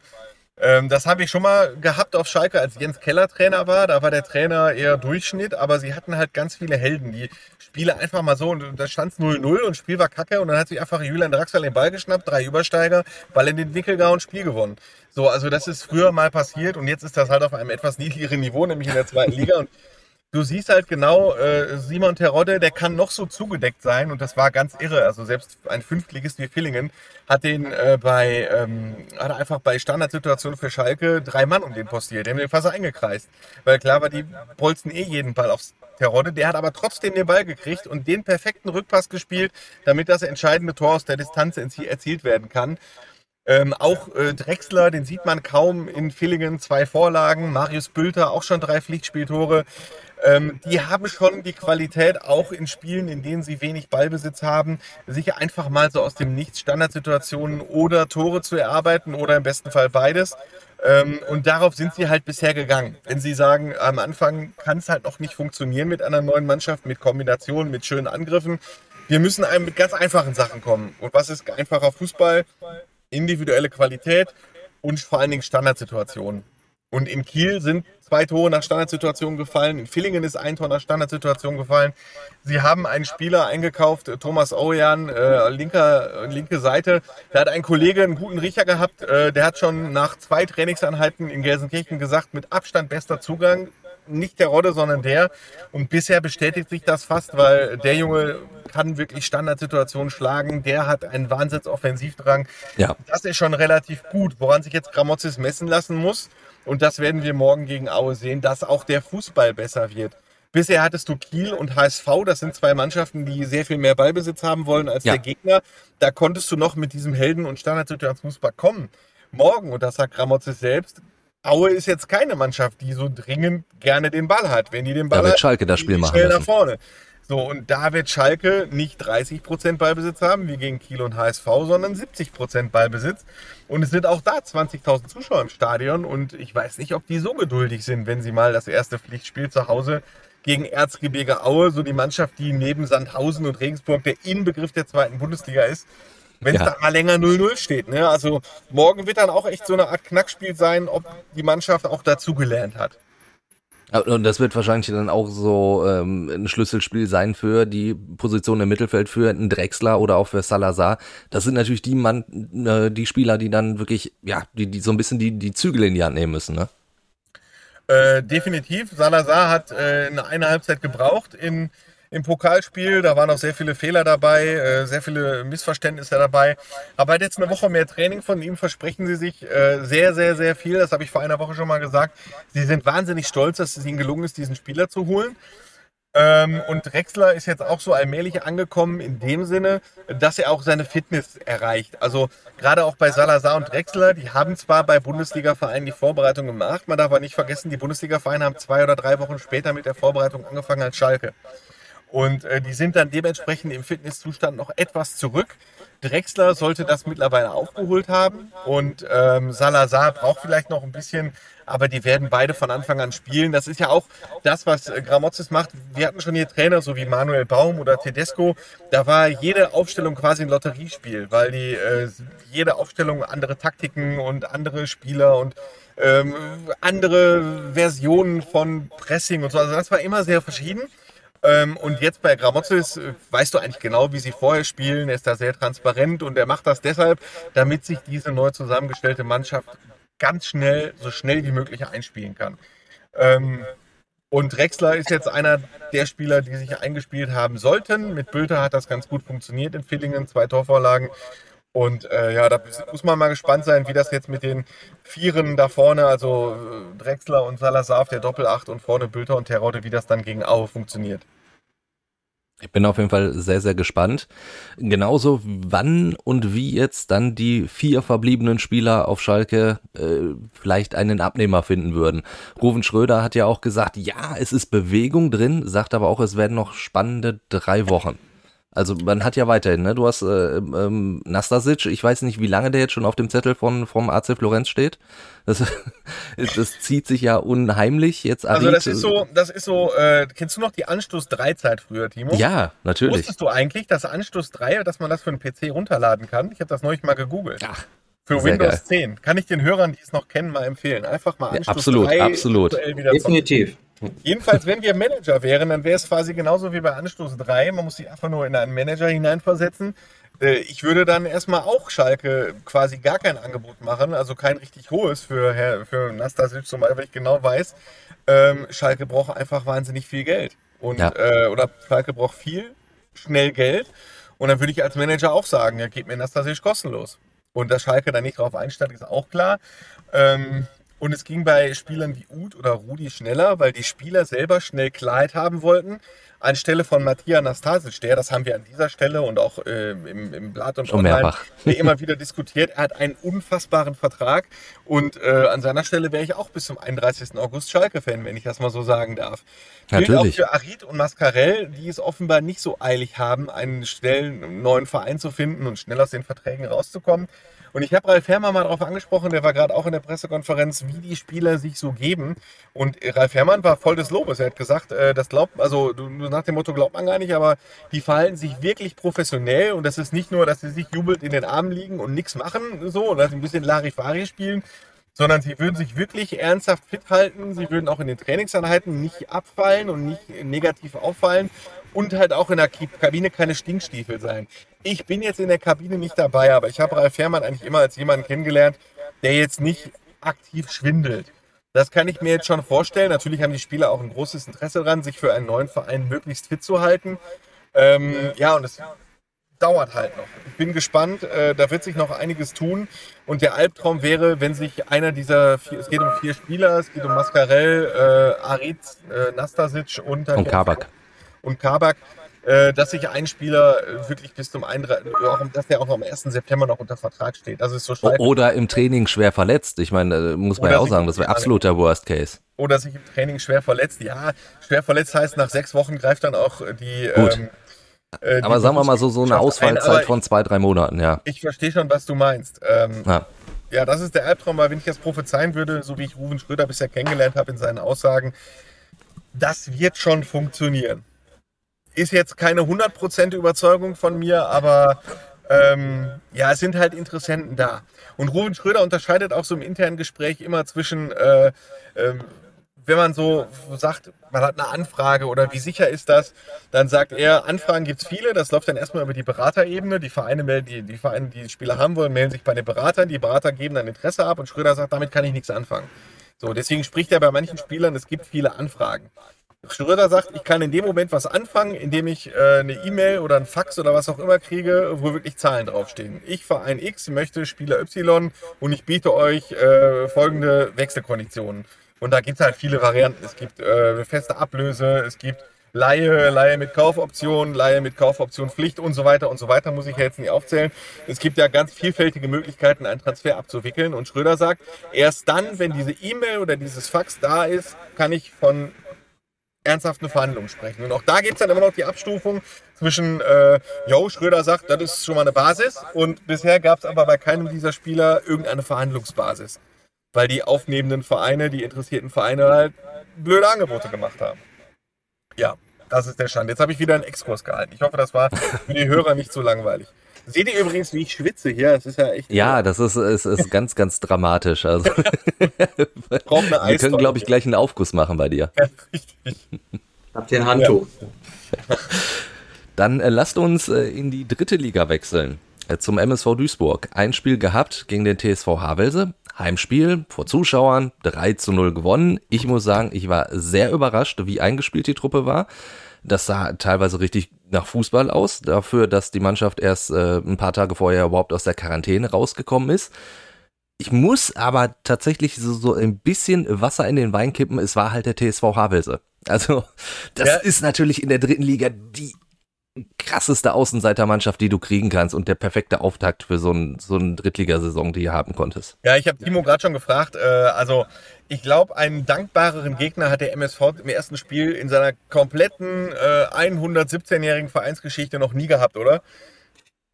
Ähm, das habe ich schon mal gehabt auf Schalke, als Jens Keller Trainer war. Da war der Trainer eher Durchschnitt, aber sie hatten halt ganz viele Helden, die Spiele einfach mal so, und da stand es 0-0 und Spiel war kacke und dann hat sich einfach Julian Draxler den Ball geschnappt, drei Übersteiger, Ball in den Winkel gehauen, Spiel gewonnen. So, also das ist früher mal passiert und jetzt ist das halt auf einem etwas niedrigeren Niveau, nämlich in der zweiten Liga. Und du siehst halt genau, äh, Simon Terodde, der kann noch so zugedeckt sein und das war ganz irre. Also selbst ein Fünftligist wie Villingen hat den äh, bei, ähm, hat einfach bei Standardsituationen für Schalke drei Mann um den postiert. Den haben den fast eingekreist. Weil klar war, die bolzen eh jeden Ball aufs Terodde. Der hat aber trotzdem den Ball gekriegt und den perfekten Rückpass gespielt, damit das entscheidende Tor aus der Distanz erzielt werden kann. Ähm, auch äh, Drexler, den sieht man kaum in Villingen, zwei Vorlagen. Marius Bülter auch schon drei Pflichtspieltore. Ähm, die haben schon die Qualität, auch in Spielen, in denen sie wenig Ballbesitz haben, sich einfach mal so aus dem Nichts Standardsituationen oder Tore zu erarbeiten oder im besten Fall beides. Ähm, und darauf sind sie halt bisher gegangen. Wenn sie sagen, am Anfang kann es halt noch nicht funktionieren mit einer neuen Mannschaft, mit Kombinationen, mit schönen Angriffen. Wir müssen einem mit ganz einfachen Sachen kommen. Und was ist einfacher Fußball? Individuelle Qualität und vor allen Dingen Standardsituationen. Und in Kiel sind zwei Tore nach Standardsituation gefallen. In Villingen ist ein Tor nach Standardsituation gefallen. Sie haben einen Spieler eingekauft, Thomas Ojan, äh, linker, linke Seite. Der hat einen Kollege, einen guten Riecher gehabt. Äh, der hat schon nach zwei Trainingseinheiten in Gelsenkirchen gesagt, mit Abstand bester Zugang. Nicht der Rodde, sondern der. Und bisher bestätigt sich das fast, weil der Junge kann wirklich Standardsituationen schlagen. Der hat einen Wahnsinnsoffensivdrang. Ja. Das ist schon relativ gut. Woran sich jetzt Gramozis messen lassen muss, und das werden wir morgen gegen Aue sehen, dass auch der Fußball besser wird. Bisher hattest du Kiel und HSV, das sind zwei Mannschaften, die sehr viel mehr Ballbesitz haben wollen als ja. der Gegner. Da konntest du noch mit diesem Helden- und Standardsituationsfußball kommen. Morgen, und das sagt Gramozis selbst, Aue ist jetzt keine Mannschaft, die so dringend gerne den Ball hat. Wenn die den Ball da wird hat, Schalke das Spiel machen schnell nach vorne. So, und da wird Schalke nicht 30% Ballbesitz haben, wie gegen Kiel und HSV, sondern 70% Ballbesitz. Und es sind auch da 20.000 Zuschauer im Stadion. Und ich weiß nicht, ob die so geduldig sind, wenn sie mal das erste Pflichtspiel zu Hause gegen Erzgebirge Aue, so die Mannschaft, die neben Sandhausen und Regensburg der Inbegriff der zweiten Bundesliga ist, wenn es ja. da mal länger 0-0 steht. Ne? Also morgen wird dann auch echt so eine Art Knackspiel sein, ob die Mannschaft auch dazugelernt hat. Und das wird wahrscheinlich dann auch so ähm, ein Schlüsselspiel sein für die Position im Mittelfeld für einen Drexler oder auch für Salazar. Das sind natürlich die Mann, äh, die Spieler, die dann wirklich, ja, die, die so ein bisschen die, die Zügel in die Hand nehmen müssen, ne? Äh, definitiv. Salazar hat äh, eine, eine Halbzeit gebraucht in im Pokalspiel. Da waren auch sehr viele Fehler dabei, äh, sehr viele Missverständnisse dabei. Aber jetzt eine Woche mehr Training von ihm versprechen sie sich äh, sehr, sehr, sehr viel. Das habe ich vor einer Woche schon mal gesagt. Sie sind wahnsinnig stolz, dass es ihnen gelungen ist, diesen Spieler zu holen. Ähm, und Drexler ist jetzt auch so allmählich angekommen in dem Sinne, dass er auch seine Fitness erreicht. Also gerade auch bei Salazar und Drexler, die haben zwar bei Bundesliga-Vereinen die Vorbereitung gemacht, man darf aber nicht vergessen, die Bundesliga-Vereine haben zwei oder drei Wochen später mit der Vorbereitung angefangen als Schalke. Und äh, die sind dann dementsprechend im Fitnesszustand noch etwas zurück. Drexler sollte das mittlerweile aufgeholt haben und ähm, Salazar braucht vielleicht noch ein bisschen, aber die werden beide von Anfang an spielen. Das ist ja auch das, was äh, Gramozis macht. Wir hatten schon hier Trainer, so wie Manuel Baum oder Tedesco. Da war jede Aufstellung quasi ein Lotteriespiel, weil die äh, jede Aufstellung andere Taktiken und andere Spieler und ähm, andere Versionen von Pressing und so. Also das war immer sehr verschieden. Ähm, und jetzt bei Gramozis äh, weißt du eigentlich genau, wie sie vorher spielen. Er ist da sehr transparent und er macht das deshalb, damit sich diese neu zusammengestellte Mannschaft ganz schnell, so schnell wie möglich einspielen kann. Ähm, und Drexler ist jetzt einer der Spieler, die sich eingespielt haben sollten. Mit Bülter hat das ganz gut funktioniert in Villingen, zwei Torvorlagen. Und äh, ja, da muss man mal gespannt sein, wie das jetzt mit den Vieren da vorne, also äh, Drexler und Salazar auf der Doppelacht und vorne Bülter und Terodde, wie das dann gegen Aue funktioniert. Ich bin auf jeden Fall sehr, sehr gespannt. Genauso wann und wie jetzt dann die vier verbliebenen Spieler auf Schalke äh, vielleicht einen Abnehmer finden würden. Ruven Schröder hat ja auch gesagt, ja, es ist Bewegung drin, sagt aber auch, es werden noch spannende drei Wochen. Also man hat ja weiterhin, ne? Du hast äh, ähm, Nastasic, ich weiß nicht, wie lange der jetzt schon auf dem Zettel von vom AC Florenz steht. Das, das zieht sich ja unheimlich jetzt. Arid, also das ist so, das ist so. Äh, kennst du noch die Anstoß 3 Zeit früher, Timo? Ja, natürlich. Wusstest du eigentlich, dass Anstoß 3, dass man das für einen PC runterladen kann? Ich habe das neulich mal gegoogelt. Ach. Für Windows geil. 10. Kann ich den Hörern, die es noch kennen, mal empfehlen. Einfach mal Anstoß ja, absolut, 3 absolut. Definitiv. Jedenfalls, wenn wir Manager wären, dann wäre es quasi genauso wie bei Anstoß 3. Man muss sich einfach nur in einen Manager hineinversetzen. Äh, ich würde dann erstmal auch Schalke quasi gar kein Angebot machen, also kein richtig hohes für, Herr, für Nastasic zum Beispiel, weil ich genau weiß, ähm, Schalke braucht einfach wahnsinnig viel Geld. Und, ja. äh, oder Schalke braucht viel, schnell Geld. Und dann würde ich als Manager auch sagen, ja, gebt mir Nastasic kostenlos. Und dass Schalke da nicht drauf einsteigt, ist auch klar. Ähm, und es ging bei Spielern wie Uth oder Rudi schneller, weil die Spieler selber schnell Klarheit haben wollten. Anstelle von Matthias Nastasic, der, das haben wir an dieser Stelle und auch äh, im, im Blatt und Schon online immer wieder diskutiert, er hat einen unfassbaren Vertrag und äh, an seiner Stelle wäre ich auch bis zum 31. August Schalke-Fan, wenn ich das mal so sagen darf. Natürlich. Gilt auch für Arid und Mascarell, die es offenbar nicht so eilig haben, einen schnellen neuen Verein zu finden und schnell aus den Verträgen rauszukommen. Und ich habe Ralf Herrmann mal darauf angesprochen, der war gerade auch in der Pressekonferenz, wie die Spieler sich so geben. Und Ralf Herrmann war voll des Lobes. Er hat gesagt, äh, das glaubt, also nach dem Motto glaubt man gar nicht, aber die verhalten sich wirklich professionell und das ist nicht nur, dass sie sich jubelt in den Armen liegen und nichts machen, so, oder ein bisschen Larifari spielen, sondern sie würden sich wirklich ernsthaft fit halten. Sie würden auch in den Trainingseinheiten nicht abfallen und nicht negativ auffallen und halt auch in der Kabine keine Stinkstiefel sein. Ich bin jetzt in der Kabine nicht dabei, aber ich habe Ralf Herrmann eigentlich immer als jemanden kennengelernt, der jetzt nicht aktiv schwindelt. Das kann ich mir jetzt schon vorstellen. Natürlich haben die Spieler auch ein großes Interesse daran, sich für einen neuen Verein möglichst fit zu halten. Ähm, ja, und es dauert halt noch. Ich bin gespannt, äh, da wird sich noch einiges tun. Und der Albtraum wäre, wenn sich einer dieser vier, es geht um vier Spieler, es geht um Mascarell, äh, Arid, äh, Nastasic und, und Kabak und Kabak, äh, dass sich ein Spieler äh, wirklich bis zum 31, dass der auch noch am 1. September noch unter Vertrag steht. Das ist so. Oder im Training schwer verletzt. Ich meine, muss man oder ja auch sagen, das wäre absoluter Worst Case. Oder sich im Training schwer verletzt. Ja, schwer verletzt heißt, nach sechs Wochen greift dann auch die. Gut. Ähm, äh, aber sagen wir mal so, so eine Ausfallzeit von zwei, drei Monaten, ja. Ich verstehe schon, was du meinst. Ähm, ja. ja, das ist der Albtraum, weil wenn ich das prophezeien würde, so wie ich Ruven Schröder bisher kennengelernt habe in seinen Aussagen, das wird schon funktionieren ist jetzt keine 100% Überzeugung von mir, aber ähm, ja, es sind halt Interessenten da. Und Ruben Schröder unterscheidet auch so im internen Gespräch immer zwischen, äh, äh, wenn man so sagt, man hat eine Anfrage oder wie sicher ist das, dann sagt er, Anfragen gibt es viele, das läuft dann erstmal über die Beraterebene. Die Vereine melden, die, die Vereine, die, Spieler haben wollen, melden sich bei den Beratern, die Berater geben dann Interesse ab und Schröder sagt, damit kann ich nichts anfangen. So, deswegen spricht er bei manchen Spielern, es gibt viele Anfragen. Schröder sagt, ich kann in dem Moment was anfangen, indem ich äh, eine E-Mail oder ein Fax oder was auch immer kriege, wo wirklich Zahlen draufstehen. Ich Verein X möchte Spieler Y und ich biete euch äh, folgende Wechselkonditionen. Und da gibt es halt viele Varianten. Es gibt äh, feste Ablöse, es gibt Laie, Laie mit Kaufoption, Laie mit Kaufoption Pflicht und so weiter und so weiter, muss ich jetzt nicht aufzählen. Es gibt ja ganz vielfältige Möglichkeiten, einen Transfer abzuwickeln. Und Schröder sagt, erst dann, wenn diese E-Mail oder dieses Fax da ist, kann ich von ernsthaft eine Verhandlung sprechen. Und auch da gibt es dann immer noch die Abstufung zwischen, äh, Jo, Schröder sagt, das ist schon mal eine Basis. Und bisher gab es aber bei keinem dieser Spieler irgendeine Verhandlungsbasis. Weil die aufnehmenden Vereine, die interessierten Vereine halt blöde Angebote gemacht haben. Ja, das ist der Stand. Jetzt habe ich wieder einen Exkurs gehalten. Ich hoffe, das war für die Hörer nicht so langweilig. Seht ihr übrigens, wie ich schwitze hier? Das ist ja echt. Ja, das ist, ist, ist ganz, ganz dramatisch. Also, Wir können, glaube ich, gleich einen Aufguss machen bei dir. Ja, richtig. Habt ihr ein Handtuch? Ja. Dann äh, lasst uns äh, in die dritte Liga wechseln. Äh, zum MSV Duisburg. Ein Spiel gehabt gegen den TSV Havelse. Heimspiel vor Zuschauern, 3 zu 0 gewonnen. Ich muss sagen, ich war sehr überrascht, wie eingespielt die Truppe war. Das sah teilweise richtig nach Fußball aus, dafür, dass die Mannschaft erst äh, ein paar Tage vorher überhaupt aus der Quarantäne rausgekommen ist. Ich muss aber tatsächlich so, so ein bisschen Wasser in den Wein kippen. Es war halt der TSV Havelse. Also, das ja. ist natürlich in der dritten Liga die krasseste Außenseitermannschaft, die du kriegen kannst und der perfekte Auftakt für so, ein, so eine Drittligasaison, die ihr haben konntest. Ja, ich habe Timo gerade schon gefragt. Äh, also ich glaube, einen dankbareren Gegner hat der MSV im ersten Spiel in seiner kompletten äh, 117-jährigen Vereinsgeschichte noch nie gehabt, oder?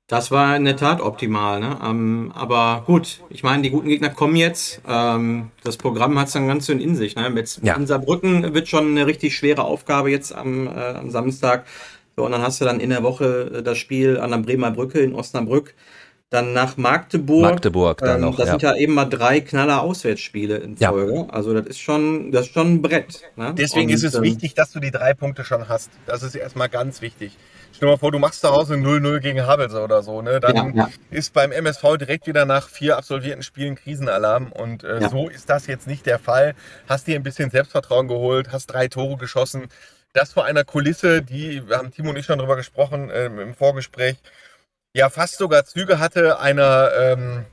Das war in der Tat optimal, ne? Ähm, aber gut, ich meine, die guten Gegner kommen jetzt. Ähm, das Programm hat es dann ganz schön in sich. Ne? Mit Ja. in Saarbrücken wird schon eine richtig schwere Aufgabe jetzt am, äh, am Samstag. So, und dann hast du dann in der Woche äh, das Spiel an der Bremer Brücke in Osnabrück. Dann nach Magdeburg. Magdeburg dann noch, Das ja. sind ja eben mal drei knaller Auswärtsspiele in Ja. Folge. Also das ist schon, das ist schon ein Brett. Ne? Deswegen Und, ist es ähm, wichtig, dass du die drei Punkte schon hast. Das ist erstmal ganz wichtig. Stell dir mal vor, du machst zu Hause 0-0 gegen Havelse oder so. Ne? Dann Ja, ja. ist beim MSV direkt wieder nach vier absolvierten Spielen Krisenalarm. Und äh, Ja. so ist das jetzt nicht der Fall. Hast dir ein bisschen Selbstvertrauen geholt, hast drei Tore geschossen. Das vor einer Kulisse, die, wir haben Timo und ich schon drüber gesprochen ähm, im Vorgespräch, ja fast sogar Züge hatte einer ähm,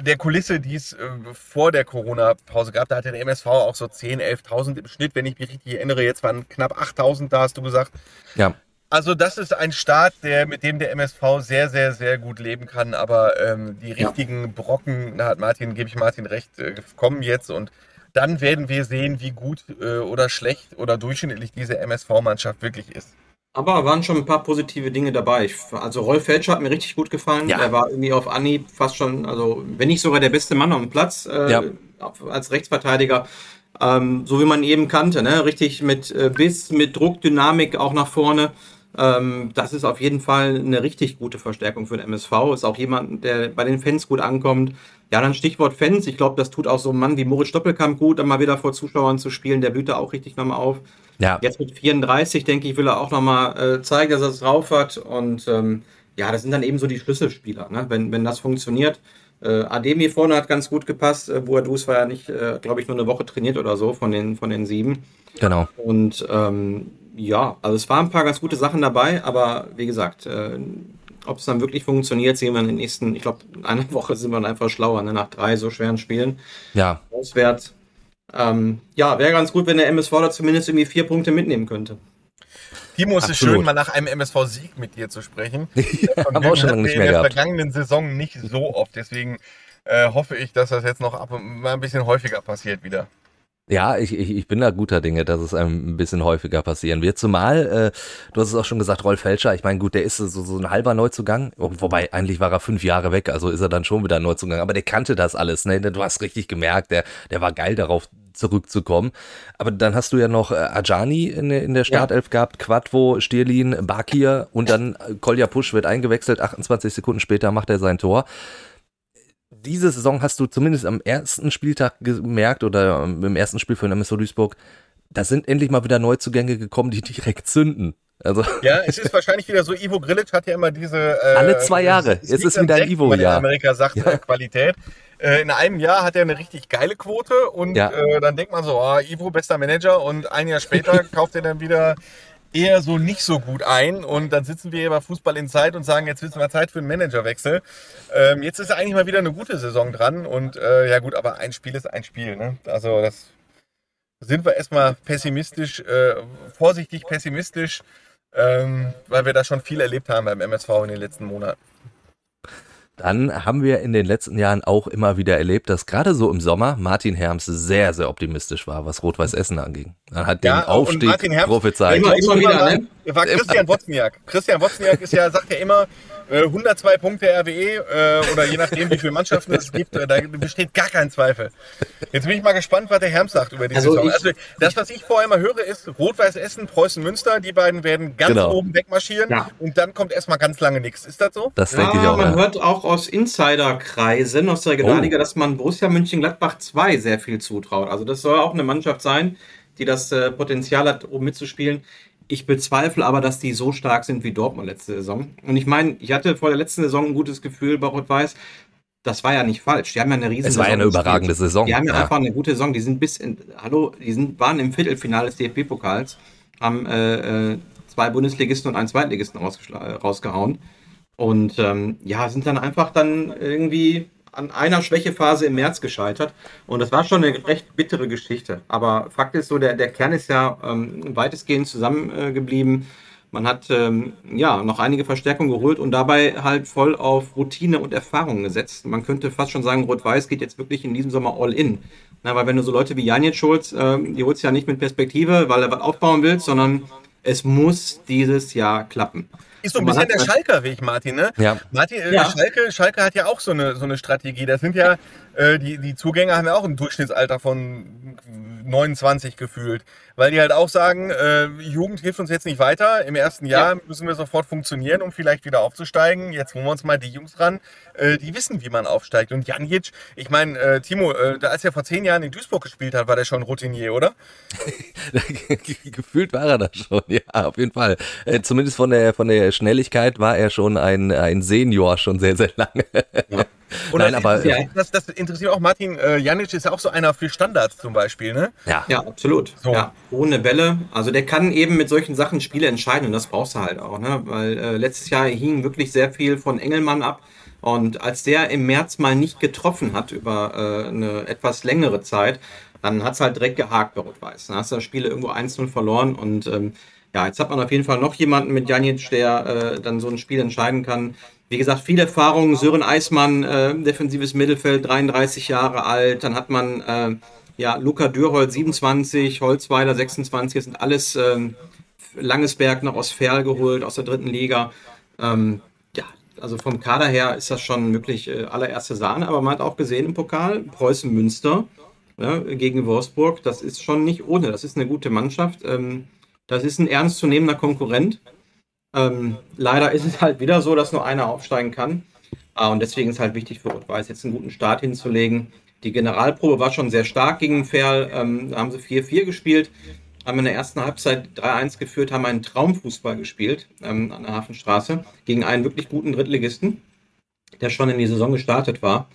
der Kulisse, die es äh, vor der Corona-Pause gab. Da hatte der MSV auch so 10.000, 11.000 im Schnitt, wenn ich mich richtig erinnere. Jetzt waren knapp 8.000 da, hast du gesagt. Ja. Also das ist ein Start, der, mit dem der MSV sehr, sehr, sehr gut leben kann. Aber ähm, die Ja. richtigen Brocken, da hat Martin, gebe ich Martin recht, äh, kommen jetzt. Und dann werden wir sehen, wie gut äh, oder schlecht oder durchschnittlich diese MSV-Mannschaft wirklich ist. Aber waren schon ein paar positive Dinge dabei. Ich, also Rolf Felscher hat mir richtig gut gefallen. Ja. Er war irgendwie auf Anhieb fast schon, also wenn nicht sogar der beste Mann am Platz äh, Ja. auf- als Rechtsverteidiger. Ähm, so wie man ihn eben kannte, ne? Richtig mit äh, Biss, mit Druck, Dynamik auch nach vorne. Ähm, das ist auf jeden Fall eine richtig gute Verstärkung für den MSV. Ist auch jemand, der bei den Fans gut ankommt. Ja, dann Stichwort Fans. Ich glaube, das tut auch so ein Mann wie Moritz Doppelkamp gut, dann mal wieder vor Zuschauern zu spielen. Der blüht da auch richtig nochmal auf. Ja, Jetzt mit 34, denke ich, will er auch nochmal äh, zeigen, dass er es drauf hat. Und ähm, ja, das sind dann eben so die Schlüsselspieler, ne? wenn, wenn das funktioniert. Äh, Ademi vorne hat ganz gut gepasst. Äh, Boadus war ja nicht, äh, glaube ich, nur eine Woche trainiert oder so von den, von den sieben. genau. Und ähm, ja, also es waren ein paar ganz gute Sachen dabei, aber wie gesagt, äh, ob es dann wirklich funktioniert, sehen wir in den nächsten, ich glaube, in einer Woche sind wir dann einfach schlauer, ne? nach drei so schweren Spielen Ja, auswärts. Ähm, ja, wäre ganz gut, wenn der MSV da zumindest irgendwie vier Punkte mitnehmen könnte. Timo, es ist schön, mal nach einem MSV-Sieg mit dir zu sprechen. haben wir auch schon lange nicht in mehr der gehabt. vergangenen Saison nicht so oft. Deswegen äh, hoffe ich, dass das jetzt noch ab und mal ein bisschen häufiger passiert wieder. Ja, ich, ich, ich bin da guter Dinge, dass es einem ein bisschen häufiger passieren wird. Zumal, äh, du hast es auch schon gesagt, Rolf Felscher, ich meine, gut, der ist so, so ein halber Neuzugang, wobei eigentlich war er fünf Jahre weg, also ist er dann schon wieder ein Neuzugang, aber der kannte das alles, ne? Du hast richtig gemerkt, der, der war geil darauf zurückzukommen. Aber dann hast du ja noch äh, Ajani in, der- in der Startelf gehabt, Quadvo, Stierlin, Bakir und dann äh, Kolja Pusch wird eingewechselt, 28 Sekunden später macht er sein Tor diese Saison hast du zumindest am ersten Spieltag gemerkt oder im ersten Spiel von MSV Duisburg, da sind endlich mal wieder Neuzugänge gekommen, die direkt zünden. Also Ja, es ist wahrscheinlich wieder so, Ivo Grilic hat ja immer diese... Äh, Alle zwei Jahre. Jetzt ist wieder ein and Sack, Ivo, wie man in ja. Amerika sagt, Ja. äh, Qualität. Äh, in einem Jahr hat er eine richtig geile Quote und Ja. äh, dann denkt man so, ah, Ivo, bester Manager und ein Jahr später kauft er dann wieder eher so nicht so gut ein und dann sitzen wir hier bei Fußball in Zeit und sagen, jetzt wissen wir Zeit für einen Managerwechsel. Ähm, jetzt ist eigentlich mal wieder eine gute Saison dran und äh, ja gut, aber ein Spiel ist ein Spiel. Ne? Also das sind wir erstmal pessimistisch, äh, vorsichtig pessimistisch, ähm, weil wir da schon viel erlebt haben beim MSV in den letzten Monaten. Dann haben wir in den letzten Jahren auch immer wieder erlebt, dass gerade so im Sommer Martin Herms sehr, sehr optimistisch war, was Rot-Weiß Essen anging. Er hat den Ja, und Aufstieg Martin Herms- prophezeit. Immer- immer wieder, ne? War Christian Wozniak. Christian Wozniak ist ja, sagt ja immer, 102 Punkte RWE äh, oder je nachdem, wie viele Mannschaften es gibt, äh, da besteht gar kein Zweifel. Jetzt bin ich mal gespannt, was der Herms sagt über die Also Saison. ich- Also das, was ich vorher immer höre, ist Rot-Weiß Essen, Preußen Münster, die beiden werden ganz Genau. oben wegmarschieren Ja. und dann kommt erstmal ganz lange nichts. Ist das so? Das denke ich Ja, auch. man Ja. hört auch aus Insiderkreisen aus der Regionalliga, Oh. dass man Borussia Mönchengladbach 2 sehr viel zutraut. Also das soll auch eine Mannschaft sein, die das äh, Potenzial hat, um mitzuspielen. Ich bezweifle aber, dass die so stark sind wie Dortmund letzte Saison. Und ich meine, ich hatte vor der letzten Saison ein gutes Gefühl bei Rot-Weiß. Das war ja nicht falsch. Die haben ja eine riesen Es war ja eine überragende gespielt. Saison. Die haben ja, Ja. einfach eine gute Saison. Die sind bis in, hallo, die sind, waren im Viertelfinale des DFB-Pokals, haben äh, äh, zwei Bundesligisten und einen Zweitligisten rausgehauen. Und ähm, ja, sind dann einfach dann irgendwie an einer Schwächephase im März gescheitert. Und das war schon eine recht bittere Geschichte. Aber Fakt ist so, der, der Kern ist ja ähm, weitestgehend zusammengeblieben. Äh. Man hat ähm, ja noch einige Verstärkungen geholt und dabei halt voll auf Routine und Erfahrung gesetzt. Man könnte fast schon sagen, Rot-Weiß geht jetzt wirklich in diesem Sommer all in. Na, weil wenn du so Leute wie Janic holst, ähm, die holst du ja nicht mit Perspektive, weil er was aufbauen willst, sondern es muss dieses Jahr klappen. Ist so ein bisschen der Schalker-Weg, Martin, ne? Ja. Martin, äh, Ja. Schalke, Schalke hat ja auch so eine, so eine Strategie. Das sind ja, äh, die, die Zugänger haben ja auch ein Durchschnittsalter von 29 gefühlt. Weil die halt auch sagen, äh, Jugend hilft uns jetzt nicht weiter. Im ersten Jahr müssen wir sofort funktionieren, um vielleicht wieder aufzusteigen. Jetzt holen wir uns mal die Jungs ran, äh, die wissen, wie man aufsteigt. Und Janic, ich meine, äh, Timo, äh, als er vor zehn Jahren in Duisburg gespielt hat, war der schon Routinier, oder? Gefühlt war er das schon, ja, auf jeden Fall. Äh, zumindest von der, von der Schnelligkeit war er schon ein, ein Senior schon sehr, sehr lange. Und Nein, das, aber ja. das, das interessiert auch Martin. Äh, Janic ist ja auch so einer für Standards zum Beispiel, ne? ja. Ja, absolut. So. Ja, ohne Bälle. Also der kann eben mit solchen Sachen Spiele entscheiden und das brauchst du halt auch, ne? Weil äh, letztes Jahr hing wirklich sehr viel von Engelmann ab. Und als der im März mal nicht getroffen hat über äh, eine etwas längere Zeit, dann hat's halt direkt gehakt bei Rot-Weiß. Dann hast du das Spiel irgendwo 1-0 verloren und ähm, ja, jetzt hat man auf jeden Fall noch jemanden mit Janic, der äh, dann so ein Spiel entscheiden kann. Wie gesagt, viel Erfahrung. Sören Eismann, äh, defensives Mittelfeld, 33 Jahre alt. Dann hat man äh, ja Luca Dürholz, 27, Holzweiler, 26. Das sind alles ähm, Langesberg noch aus Ferl geholt, aus der dritten Liga. Ähm, ja, also vom Kader her ist das schon wirklich äh, allererste Sahne. Aber man hat auch gesehen im Pokal, Preußen Münster ja, gegen Wolfsburg, das ist schon nicht ohne. Das ist eine gute Mannschaft. Ähm, das ist ein ernstzunehmender Konkurrent. Ähm, leider ist es halt wieder so, dass nur einer aufsteigen kann. Ah, und deswegen ist halt wichtig für Rot-Weiß, jetzt einen guten Start hinzulegen. Die Generalprobe war schon sehr stark gegen Ferl. Ähm, da haben sie 4-4 gespielt, haben in der ersten Halbzeit 3-1 geführt, haben einen Traumfußball gespielt ähm, an der Hafenstraße gegen einen wirklich guten Drittligisten, der schon in die Saison gestartet war.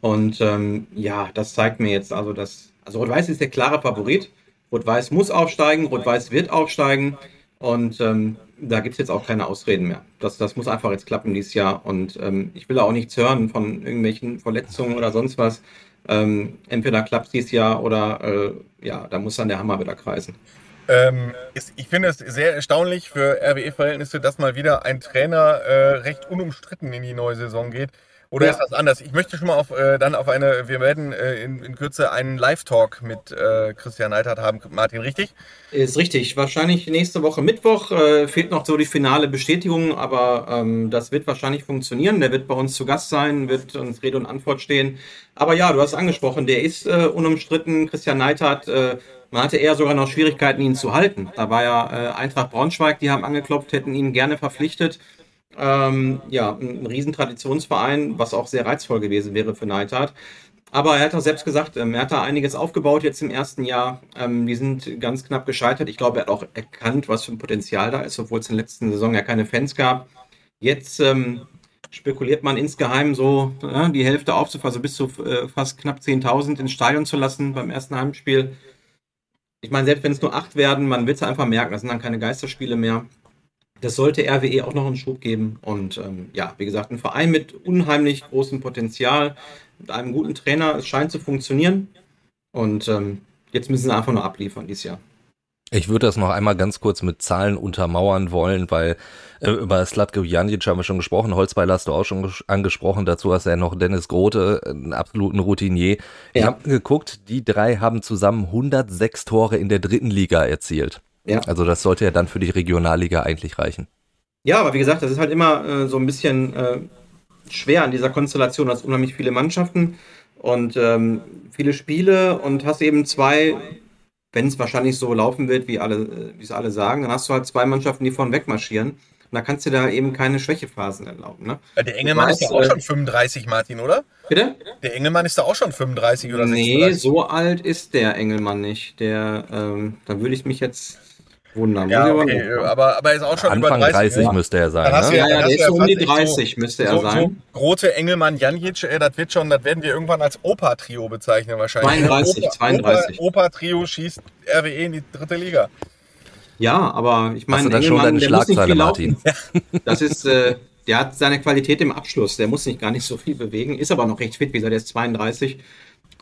Und ähm, ja, das zeigt mir jetzt also, dass also Rot-Weiß ist der klare Favorit. Rot-Weiß muss aufsteigen, Rot-Weiß wird aufsteigen. Und ähm, da gibt es jetzt auch keine Ausreden mehr. Das, das muss einfach jetzt klappen dieses Jahr. Und ähm, ich will auch nichts hören von irgendwelchen Verletzungen oder sonst was. Ähm, entweder klappt es dieses Jahr oder äh, ja, da muss dann der Hammer wieder kreisen. Ähm, ist, ich finde es sehr erstaunlich für RWE-Verhältnisse, dass mal wieder ein Trainer äh, recht unumstritten in die neue Saison geht. Oder Ja. ist das anders? Ich möchte schon mal auf, äh, dann auf eine, wir werden äh, in, in Kürze einen Live-Talk mit äh, Christian Neidhardt haben. Martin, richtig? Ist richtig. Wahrscheinlich nächste Woche Mittwoch. Äh, fehlt noch so die finale Bestätigung, aber ähm, das wird wahrscheinlich funktionieren. Der wird bei uns zu Gast sein, wird uns Rede und Antwort stehen. Aber ja, du hast angesprochen, der ist äh, unumstritten. Christian Neidhardt, äh, man hatte eher sogar noch Schwierigkeiten, ihn zu halten. Da war ja Eintracht Braunschweig, die haben angeklopft, hätten ihn gerne verpflichtet. Ähm, ja, ein, ein Riesentraditionsverein, was auch sehr reizvoll gewesen wäre für Neidhardt. Aber er hat auch selbst gesagt, ähm, er hat da einiges aufgebaut jetzt im ersten Jahr. Ähm, die sind ganz knapp gescheitert. Ich glaube, er hat auch erkannt, was für ein Potenzial da ist, obwohl es in der letzten Saison ja keine Fans gab. Jetzt ähm, spekuliert man insgeheim so, äh, die Hälfte aufzufassen, also bis zu äh, fast knapp 10.000 ins Stadion zu lassen beim ersten Heimspiel. Ich meine, selbst wenn es nur acht werden, man wird es einfach merken, das sind dann keine Geisterspiele mehr. Das sollte RWE auch noch einen Schub geben. Und ähm, ja, wie gesagt, ein Verein mit unheimlich großem Potenzial, mit einem guten Trainer. Es scheint zu funktionieren. Und ähm, jetzt müssen sie einfach nur abliefern dieses Jahr. Ich würde das noch einmal ganz kurz mit Zahlen untermauern wollen, weil äh, über Slatko Janic haben wir schon gesprochen, Holzweiler hast du auch schon ges- angesprochen, dazu hast du ja noch Dennis Grote, einen absoluten Routinier. Ich Ja. habe geguckt, die drei haben zusammen 106 Tore in der dritten Liga erzielt. Ja. Also das sollte ja dann für die Regionalliga eigentlich reichen. Ja, aber wie gesagt, das ist halt immer äh, so ein bisschen äh, schwer an dieser Konstellation. Du hast unheimlich viele Mannschaften und ähm, viele Spiele und hast eben zwei, wenn es wahrscheinlich so laufen wird, wie alle, äh, wie es alle sagen, dann hast du halt zwei Mannschaften, die vorn wegmarschieren. Und da kannst du da eben keine Schwächephasen erlauben. Ne? Äh, Der Engelmann ist ja auch äh, schon 35, Martin, oder? Bitte? Der Engelmann ist da auch schon 35 oder Nee, 36. so alt ist der Engelmann nicht. Der, ähm, da würde ich mich jetzt wundern. Ja, okay, aber, aber er ist auch schon Anfang über 30. 30 ja. müsste er sein. Ne? Ja, ja, der ist so um die fast echt 30, müsste er so, sein. So große Engelmann Janic, ey, das wird schon, das werden wir irgendwann als Opa-Trio bezeichnen wahrscheinlich. 32, Opa- 32. Opa- Opa-Trio schießt RWE in die dritte Liga. Ja, aber ich Hast meine, du da schon nicht Schlagzeile, viel Martin? laufen. Das ist, äh, der hat seine Qualität im Abschluss. Der muss sich gar nicht so viel bewegen, ist aber noch recht fit, wie gesagt, der ist 32.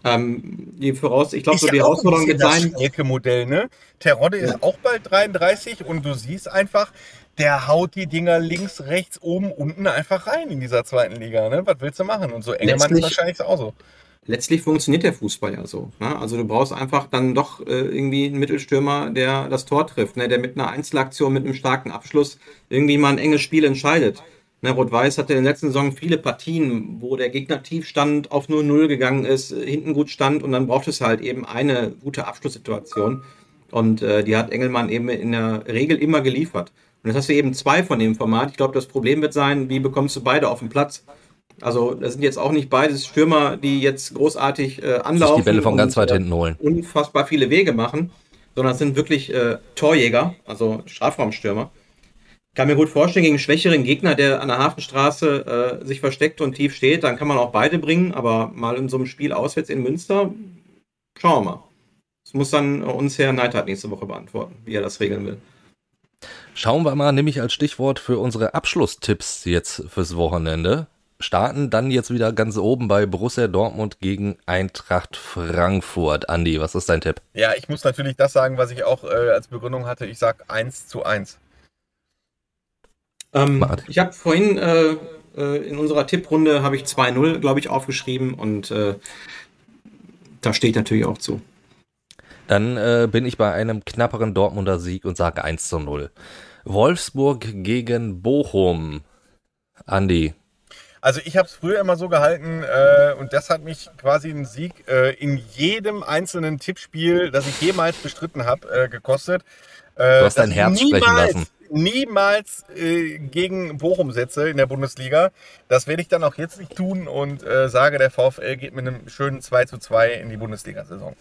Ähm, die Voraus, ich glaube, so die ja Herausforderung wird das sein. Schalke-Modell, ne? Terodde ist auch bald 33 und du siehst einfach, der haut die Dinger links, rechts, oben, unten einfach rein in dieser zweiten Liga. Ne? Was willst du machen? Und so Engelmann ist wahrscheinlich auch so. Letztlich funktioniert der Fußball ja so. Ne? Also du brauchst einfach dann doch äh, irgendwie einen Mittelstürmer, der das Tor trifft, ne? der mit einer Einzelaktion, mit einem starken Abschluss irgendwie mal ein enges Spiel entscheidet. Ne, Rot-Weiß hatte in der letzten Saison viele Partien, wo der Gegner tief stand, auf 0-0 gegangen ist, hinten gut stand und dann braucht es halt eben eine gute Abschlusssituation. Und äh, die hat Engelmann eben in der Regel immer geliefert. Und jetzt hast du eben zwei von dem Format. Ich glaube, das Problem wird sein, wie bekommst du beide auf den Platz? Also, das sind jetzt auch nicht beides Stürmer, die jetzt großartig äh, anlaufen. Sich die Bälle von ganz weit äh, hinten holen. Unfassbar viele Wege machen, sondern es sind wirklich äh, Torjäger, also Strafraumstürmer. Ich kann mir gut vorstellen, gegen einen schwächeren Gegner, der an der Hafenstraße äh, sich versteckt und tief steht, dann kann man auch beide bringen, aber mal in so einem Spiel auswärts in Münster, schauen wir mal. Das muss dann uns Herr Neidhardt nächste Woche beantworten, wie er das regeln will. Schauen wir mal nämlich als Stichwort für unsere Abschlusstipps jetzt fürs Wochenende. Starten dann jetzt wieder ganz oben bei Borussia Dortmund gegen Eintracht Frankfurt. Andi, was ist dein Tipp? Ja, ich muss natürlich das sagen, was ich auch äh, als Begründung hatte. Ich sag 1 zu 1. Ähm, ich habe vorhin äh, äh, in unserer Tipprunde habe ich 2-0, glaube ich, aufgeschrieben und äh, da steht natürlich auch zu. Dann äh, bin ich bei einem knapperen Dortmunder Sieg und sage 1 zu 0. Wolfsburg gegen Bochum. Andi. Also ich habe es früher immer so gehalten äh, und das hat mich quasi einen Sieg äh, in jedem einzelnen Tippspiel, das ich jemals bestritten habe, äh, gekostet. Äh, du hast dein Herz niemals, sprechen lassen. Niemals äh, gegen Bochum setze in der Bundesliga. Das werde ich dann auch jetzt nicht tun und äh, sage, der VfL geht mit einem schönen 2 zu 2 in die Bundesliga-Saison.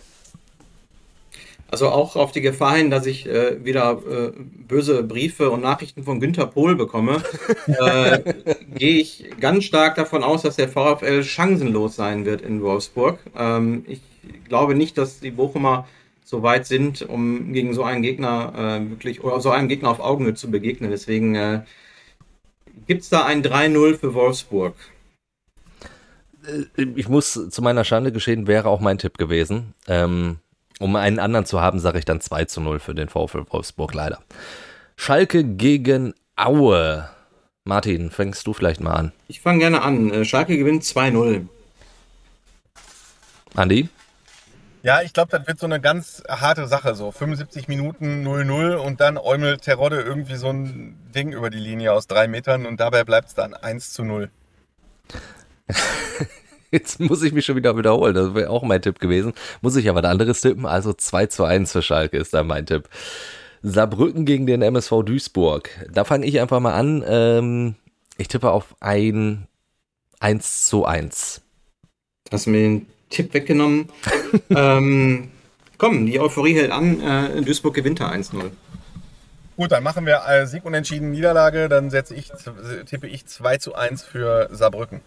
Also auch auf die Gefahr hin, dass ich äh, wieder äh, böse Briefe und Nachrichten von Günter Pohl bekomme, äh, gehe ich ganz stark davon aus, dass der VfL chancenlos sein wird in Wolfsburg. Ähm, ich glaube nicht, dass die Bochumer so weit sind, um gegen so einen Gegner äh, wirklich oder so einen Gegner auf Augenhöhe zu begegnen. Deswegen äh, gibt es da ein 3-0 für Wolfsburg. Äh, ich muss zu meiner Schande geschehen, wäre auch mein Tipp gewesen. Ähm, um einen anderen zu haben, sage ich dann 2 zu 0 für den VfL Wolfsburg, leider. Schalke gegen Aue. Martin, fängst du vielleicht mal an? Ich fange gerne an. Äh, Schalke gewinnt 2-0. Andi? Ja, ich glaube, das wird so eine ganz harte Sache. So 75 Minuten 0-0 und dann äumelt Terodde irgendwie so ein Ding über die Linie aus drei Metern und dabei bleibt es dann 1 zu 0. Jetzt muss ich mich schon wieder wiederholen. Das wäre auch mein Tipp gewesen. Muss ich aber ein anderes tippen. Also 2 zu 1 für Schalke ist dann mein Tipp. Saarbrücken gegen den MSV Duisburg. Da fange ich einfach mal an. Ähm, ich tippe auf ein 1 zu 1. Hast du mir den Tipp weggenommen? ähm, komm, die Euphorie hält an. Äh, Duisburg gewinnt 1-0. Gut, dann machen wir äh, Sieg unentschieden Niederlage. Dann setze ich, tippe ich 2 zu 1 für Saarbrücken.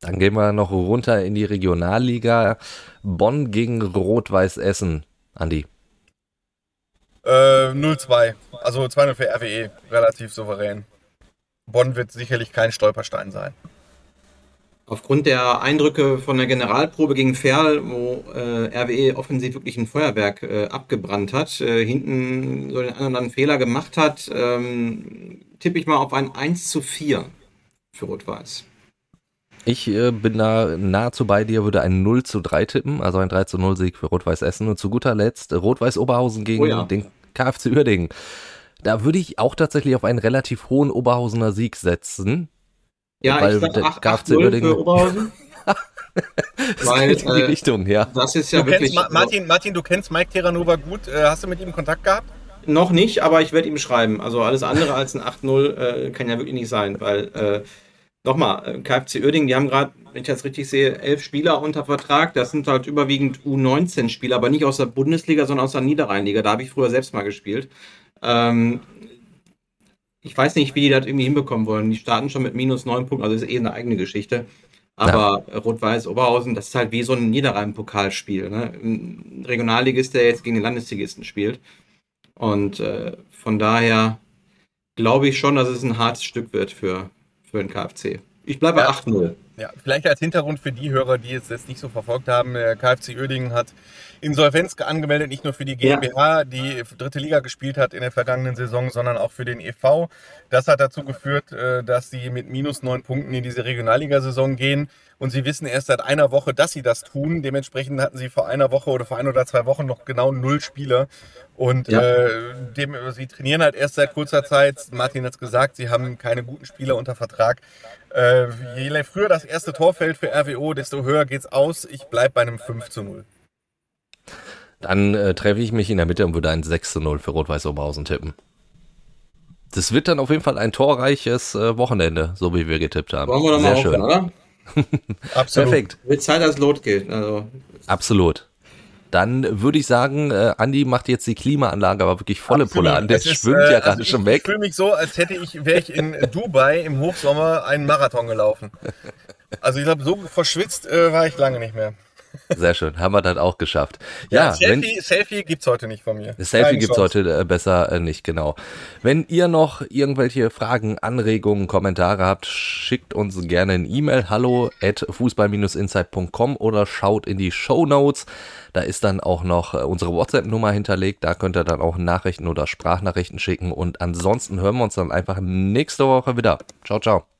Dann gehen wir noch runter in die Regionalliga. Bonn gegen Rot-Weiß Essen. Andi. Äh, 0-2. Also 2-0 für RWE. Relativ souverän. Bonn wird sicherlich kein Stolperstein sein. Aufgrund der Eindrücke von der Generalprobe gegen Ferl, wo äh, RWE offensiv wirklich ein Feuerwerk äh, abgebrannt hat, äh, hinten so den anderen einen Fehler gemacht hat, ähm, tippe ich mal auf ein 1 zu 4 für Rot-Weiß. Ich äh, bin da nahezu bei dir, würde ein 0 zu 3 tippen, also ein 3 zu 0 Sieg für Rot-Weiß Essen. Und zu guter Letzt Rot-Weiß Oberhausen gegen oh ja. den KfC Uerdingen. Da würde ich auch tatsächlich auf einen relativ hohen Oberhausener Sieg setzen. Ja, weil ich sag 8, KfC Uerdingen. Für Oberhausen. weil, in die äh, Richtung, ja. Das ist ja du wirklich. Kennst, Martin, Martin, du kennst Mike Terranova gut. Äh, hast du mit ihm Kontakt gehabt? Noch nicht, aber ich werde ihm schreiben. Also alles andere als ein 8-0 äh, kann ja wirklich nicht sein, weil äh, nochmal, äh, KFC Oerding, die haben gerade, wenn ich das richtig sehe, elf Spieler unter Vertrag. Das sind halt überwiegend U19-Spieler, aber nicht aus der Bundesliga, sondern aus der Niederrheinliga. Da habe ich früher selbst mal gespielt. Ähm, ich weiß nicht, wie die das irgendwie hinbekommen wollen. Die starten schon mit minus neun Punkten, also ist eh eine eigene Geschichte. Aber ja. Rot-Weiß Oberhausen, das ist halt wie so ein Niederrhein-Pokalspiel. Ne? Ein Regionalligist, der jetzt gegen den Landesligisten spielt. Und äh, von daher glaube ich schon, dass es ein hartes Stück wird für, für den KFC. Ich bleibe bei ja. 8-0. Ja, vielleicht als Hintergrund für die Hörer, die es jetzt nicht so verfolgt haben, der KfC Uerdingen hat Insolvenz angemeldet, nicht nur für die GmbH, die dritte Liga gespielt hat in der vergangenen Saison, sondern auch für den e.V. Das hat dazu geführt, äh, dass sie mit minus neun Punkten in diese Regionalligasaison gehen und sie wissen erst seit einer Woche, dass sie das tun. Dementsprechend hatten sie vor einer Woche oder vor ein oder zwei Wochen noch genau null Spieler und Ja. äh, dem, sie trainieren halt erst seit kurzer Zeit. Martin hat es gesagt, sie haben keine guten Spieler unter Vertrag. Äh, je früher das erste Tor fällt für RWO, desto höher geht's aus. Ich bleib bei einem 5 zu 0. Dann äh, treffe ich mich in der Mitte und würde ein 6 zu 0 für Rot-Weiß Oberhausen tippen. Das wird dann auf jeden Fall ein torreiches äh, Wochenende, so wie wir getippt haben. Wollen wir doch Sehr mal schön. aufhören, oder? Absolut. Perfekt, Wird Zeit, dass es Lot geht. Also, absolut. Dann würde ich sagen, äh, Andi macht jetzt die Klimaanlage aber wirklich volle Pulle an. Der Es ist, schwimmt äh, ja also gerade ich, schon Ich weg. fühle mich so, als hätte ich, wäre ich in Dubai im Hochsommer einen Marathon gelaufen. Also ich glaube, so verschwitzt äh, war ich lange nicht mehr. Sehr schön, haben wir das auch geschafft. Ja, wenn, Selfie, Selfie gibt's heute nicht von mir. Selfie Keine gibt's Chance. heute äh, besser äh, nicht, genau. Wenn ihr noch irgendwelche Fragen, Anregungen, Kommentare habt, schickt uns gerne eine E-Mail hallo at fußball-insight.com oder schaut in die Show Notes. Da ist dann auch noch äh, unsere WhatsApp-Nummer hinterlegt. Da könnt ihr dann auch Nachrichten oder Sprachnachrichten schicken. Und ansonsten hören wir uns dann einfach nächste Woche wieder. Ciao, ciao.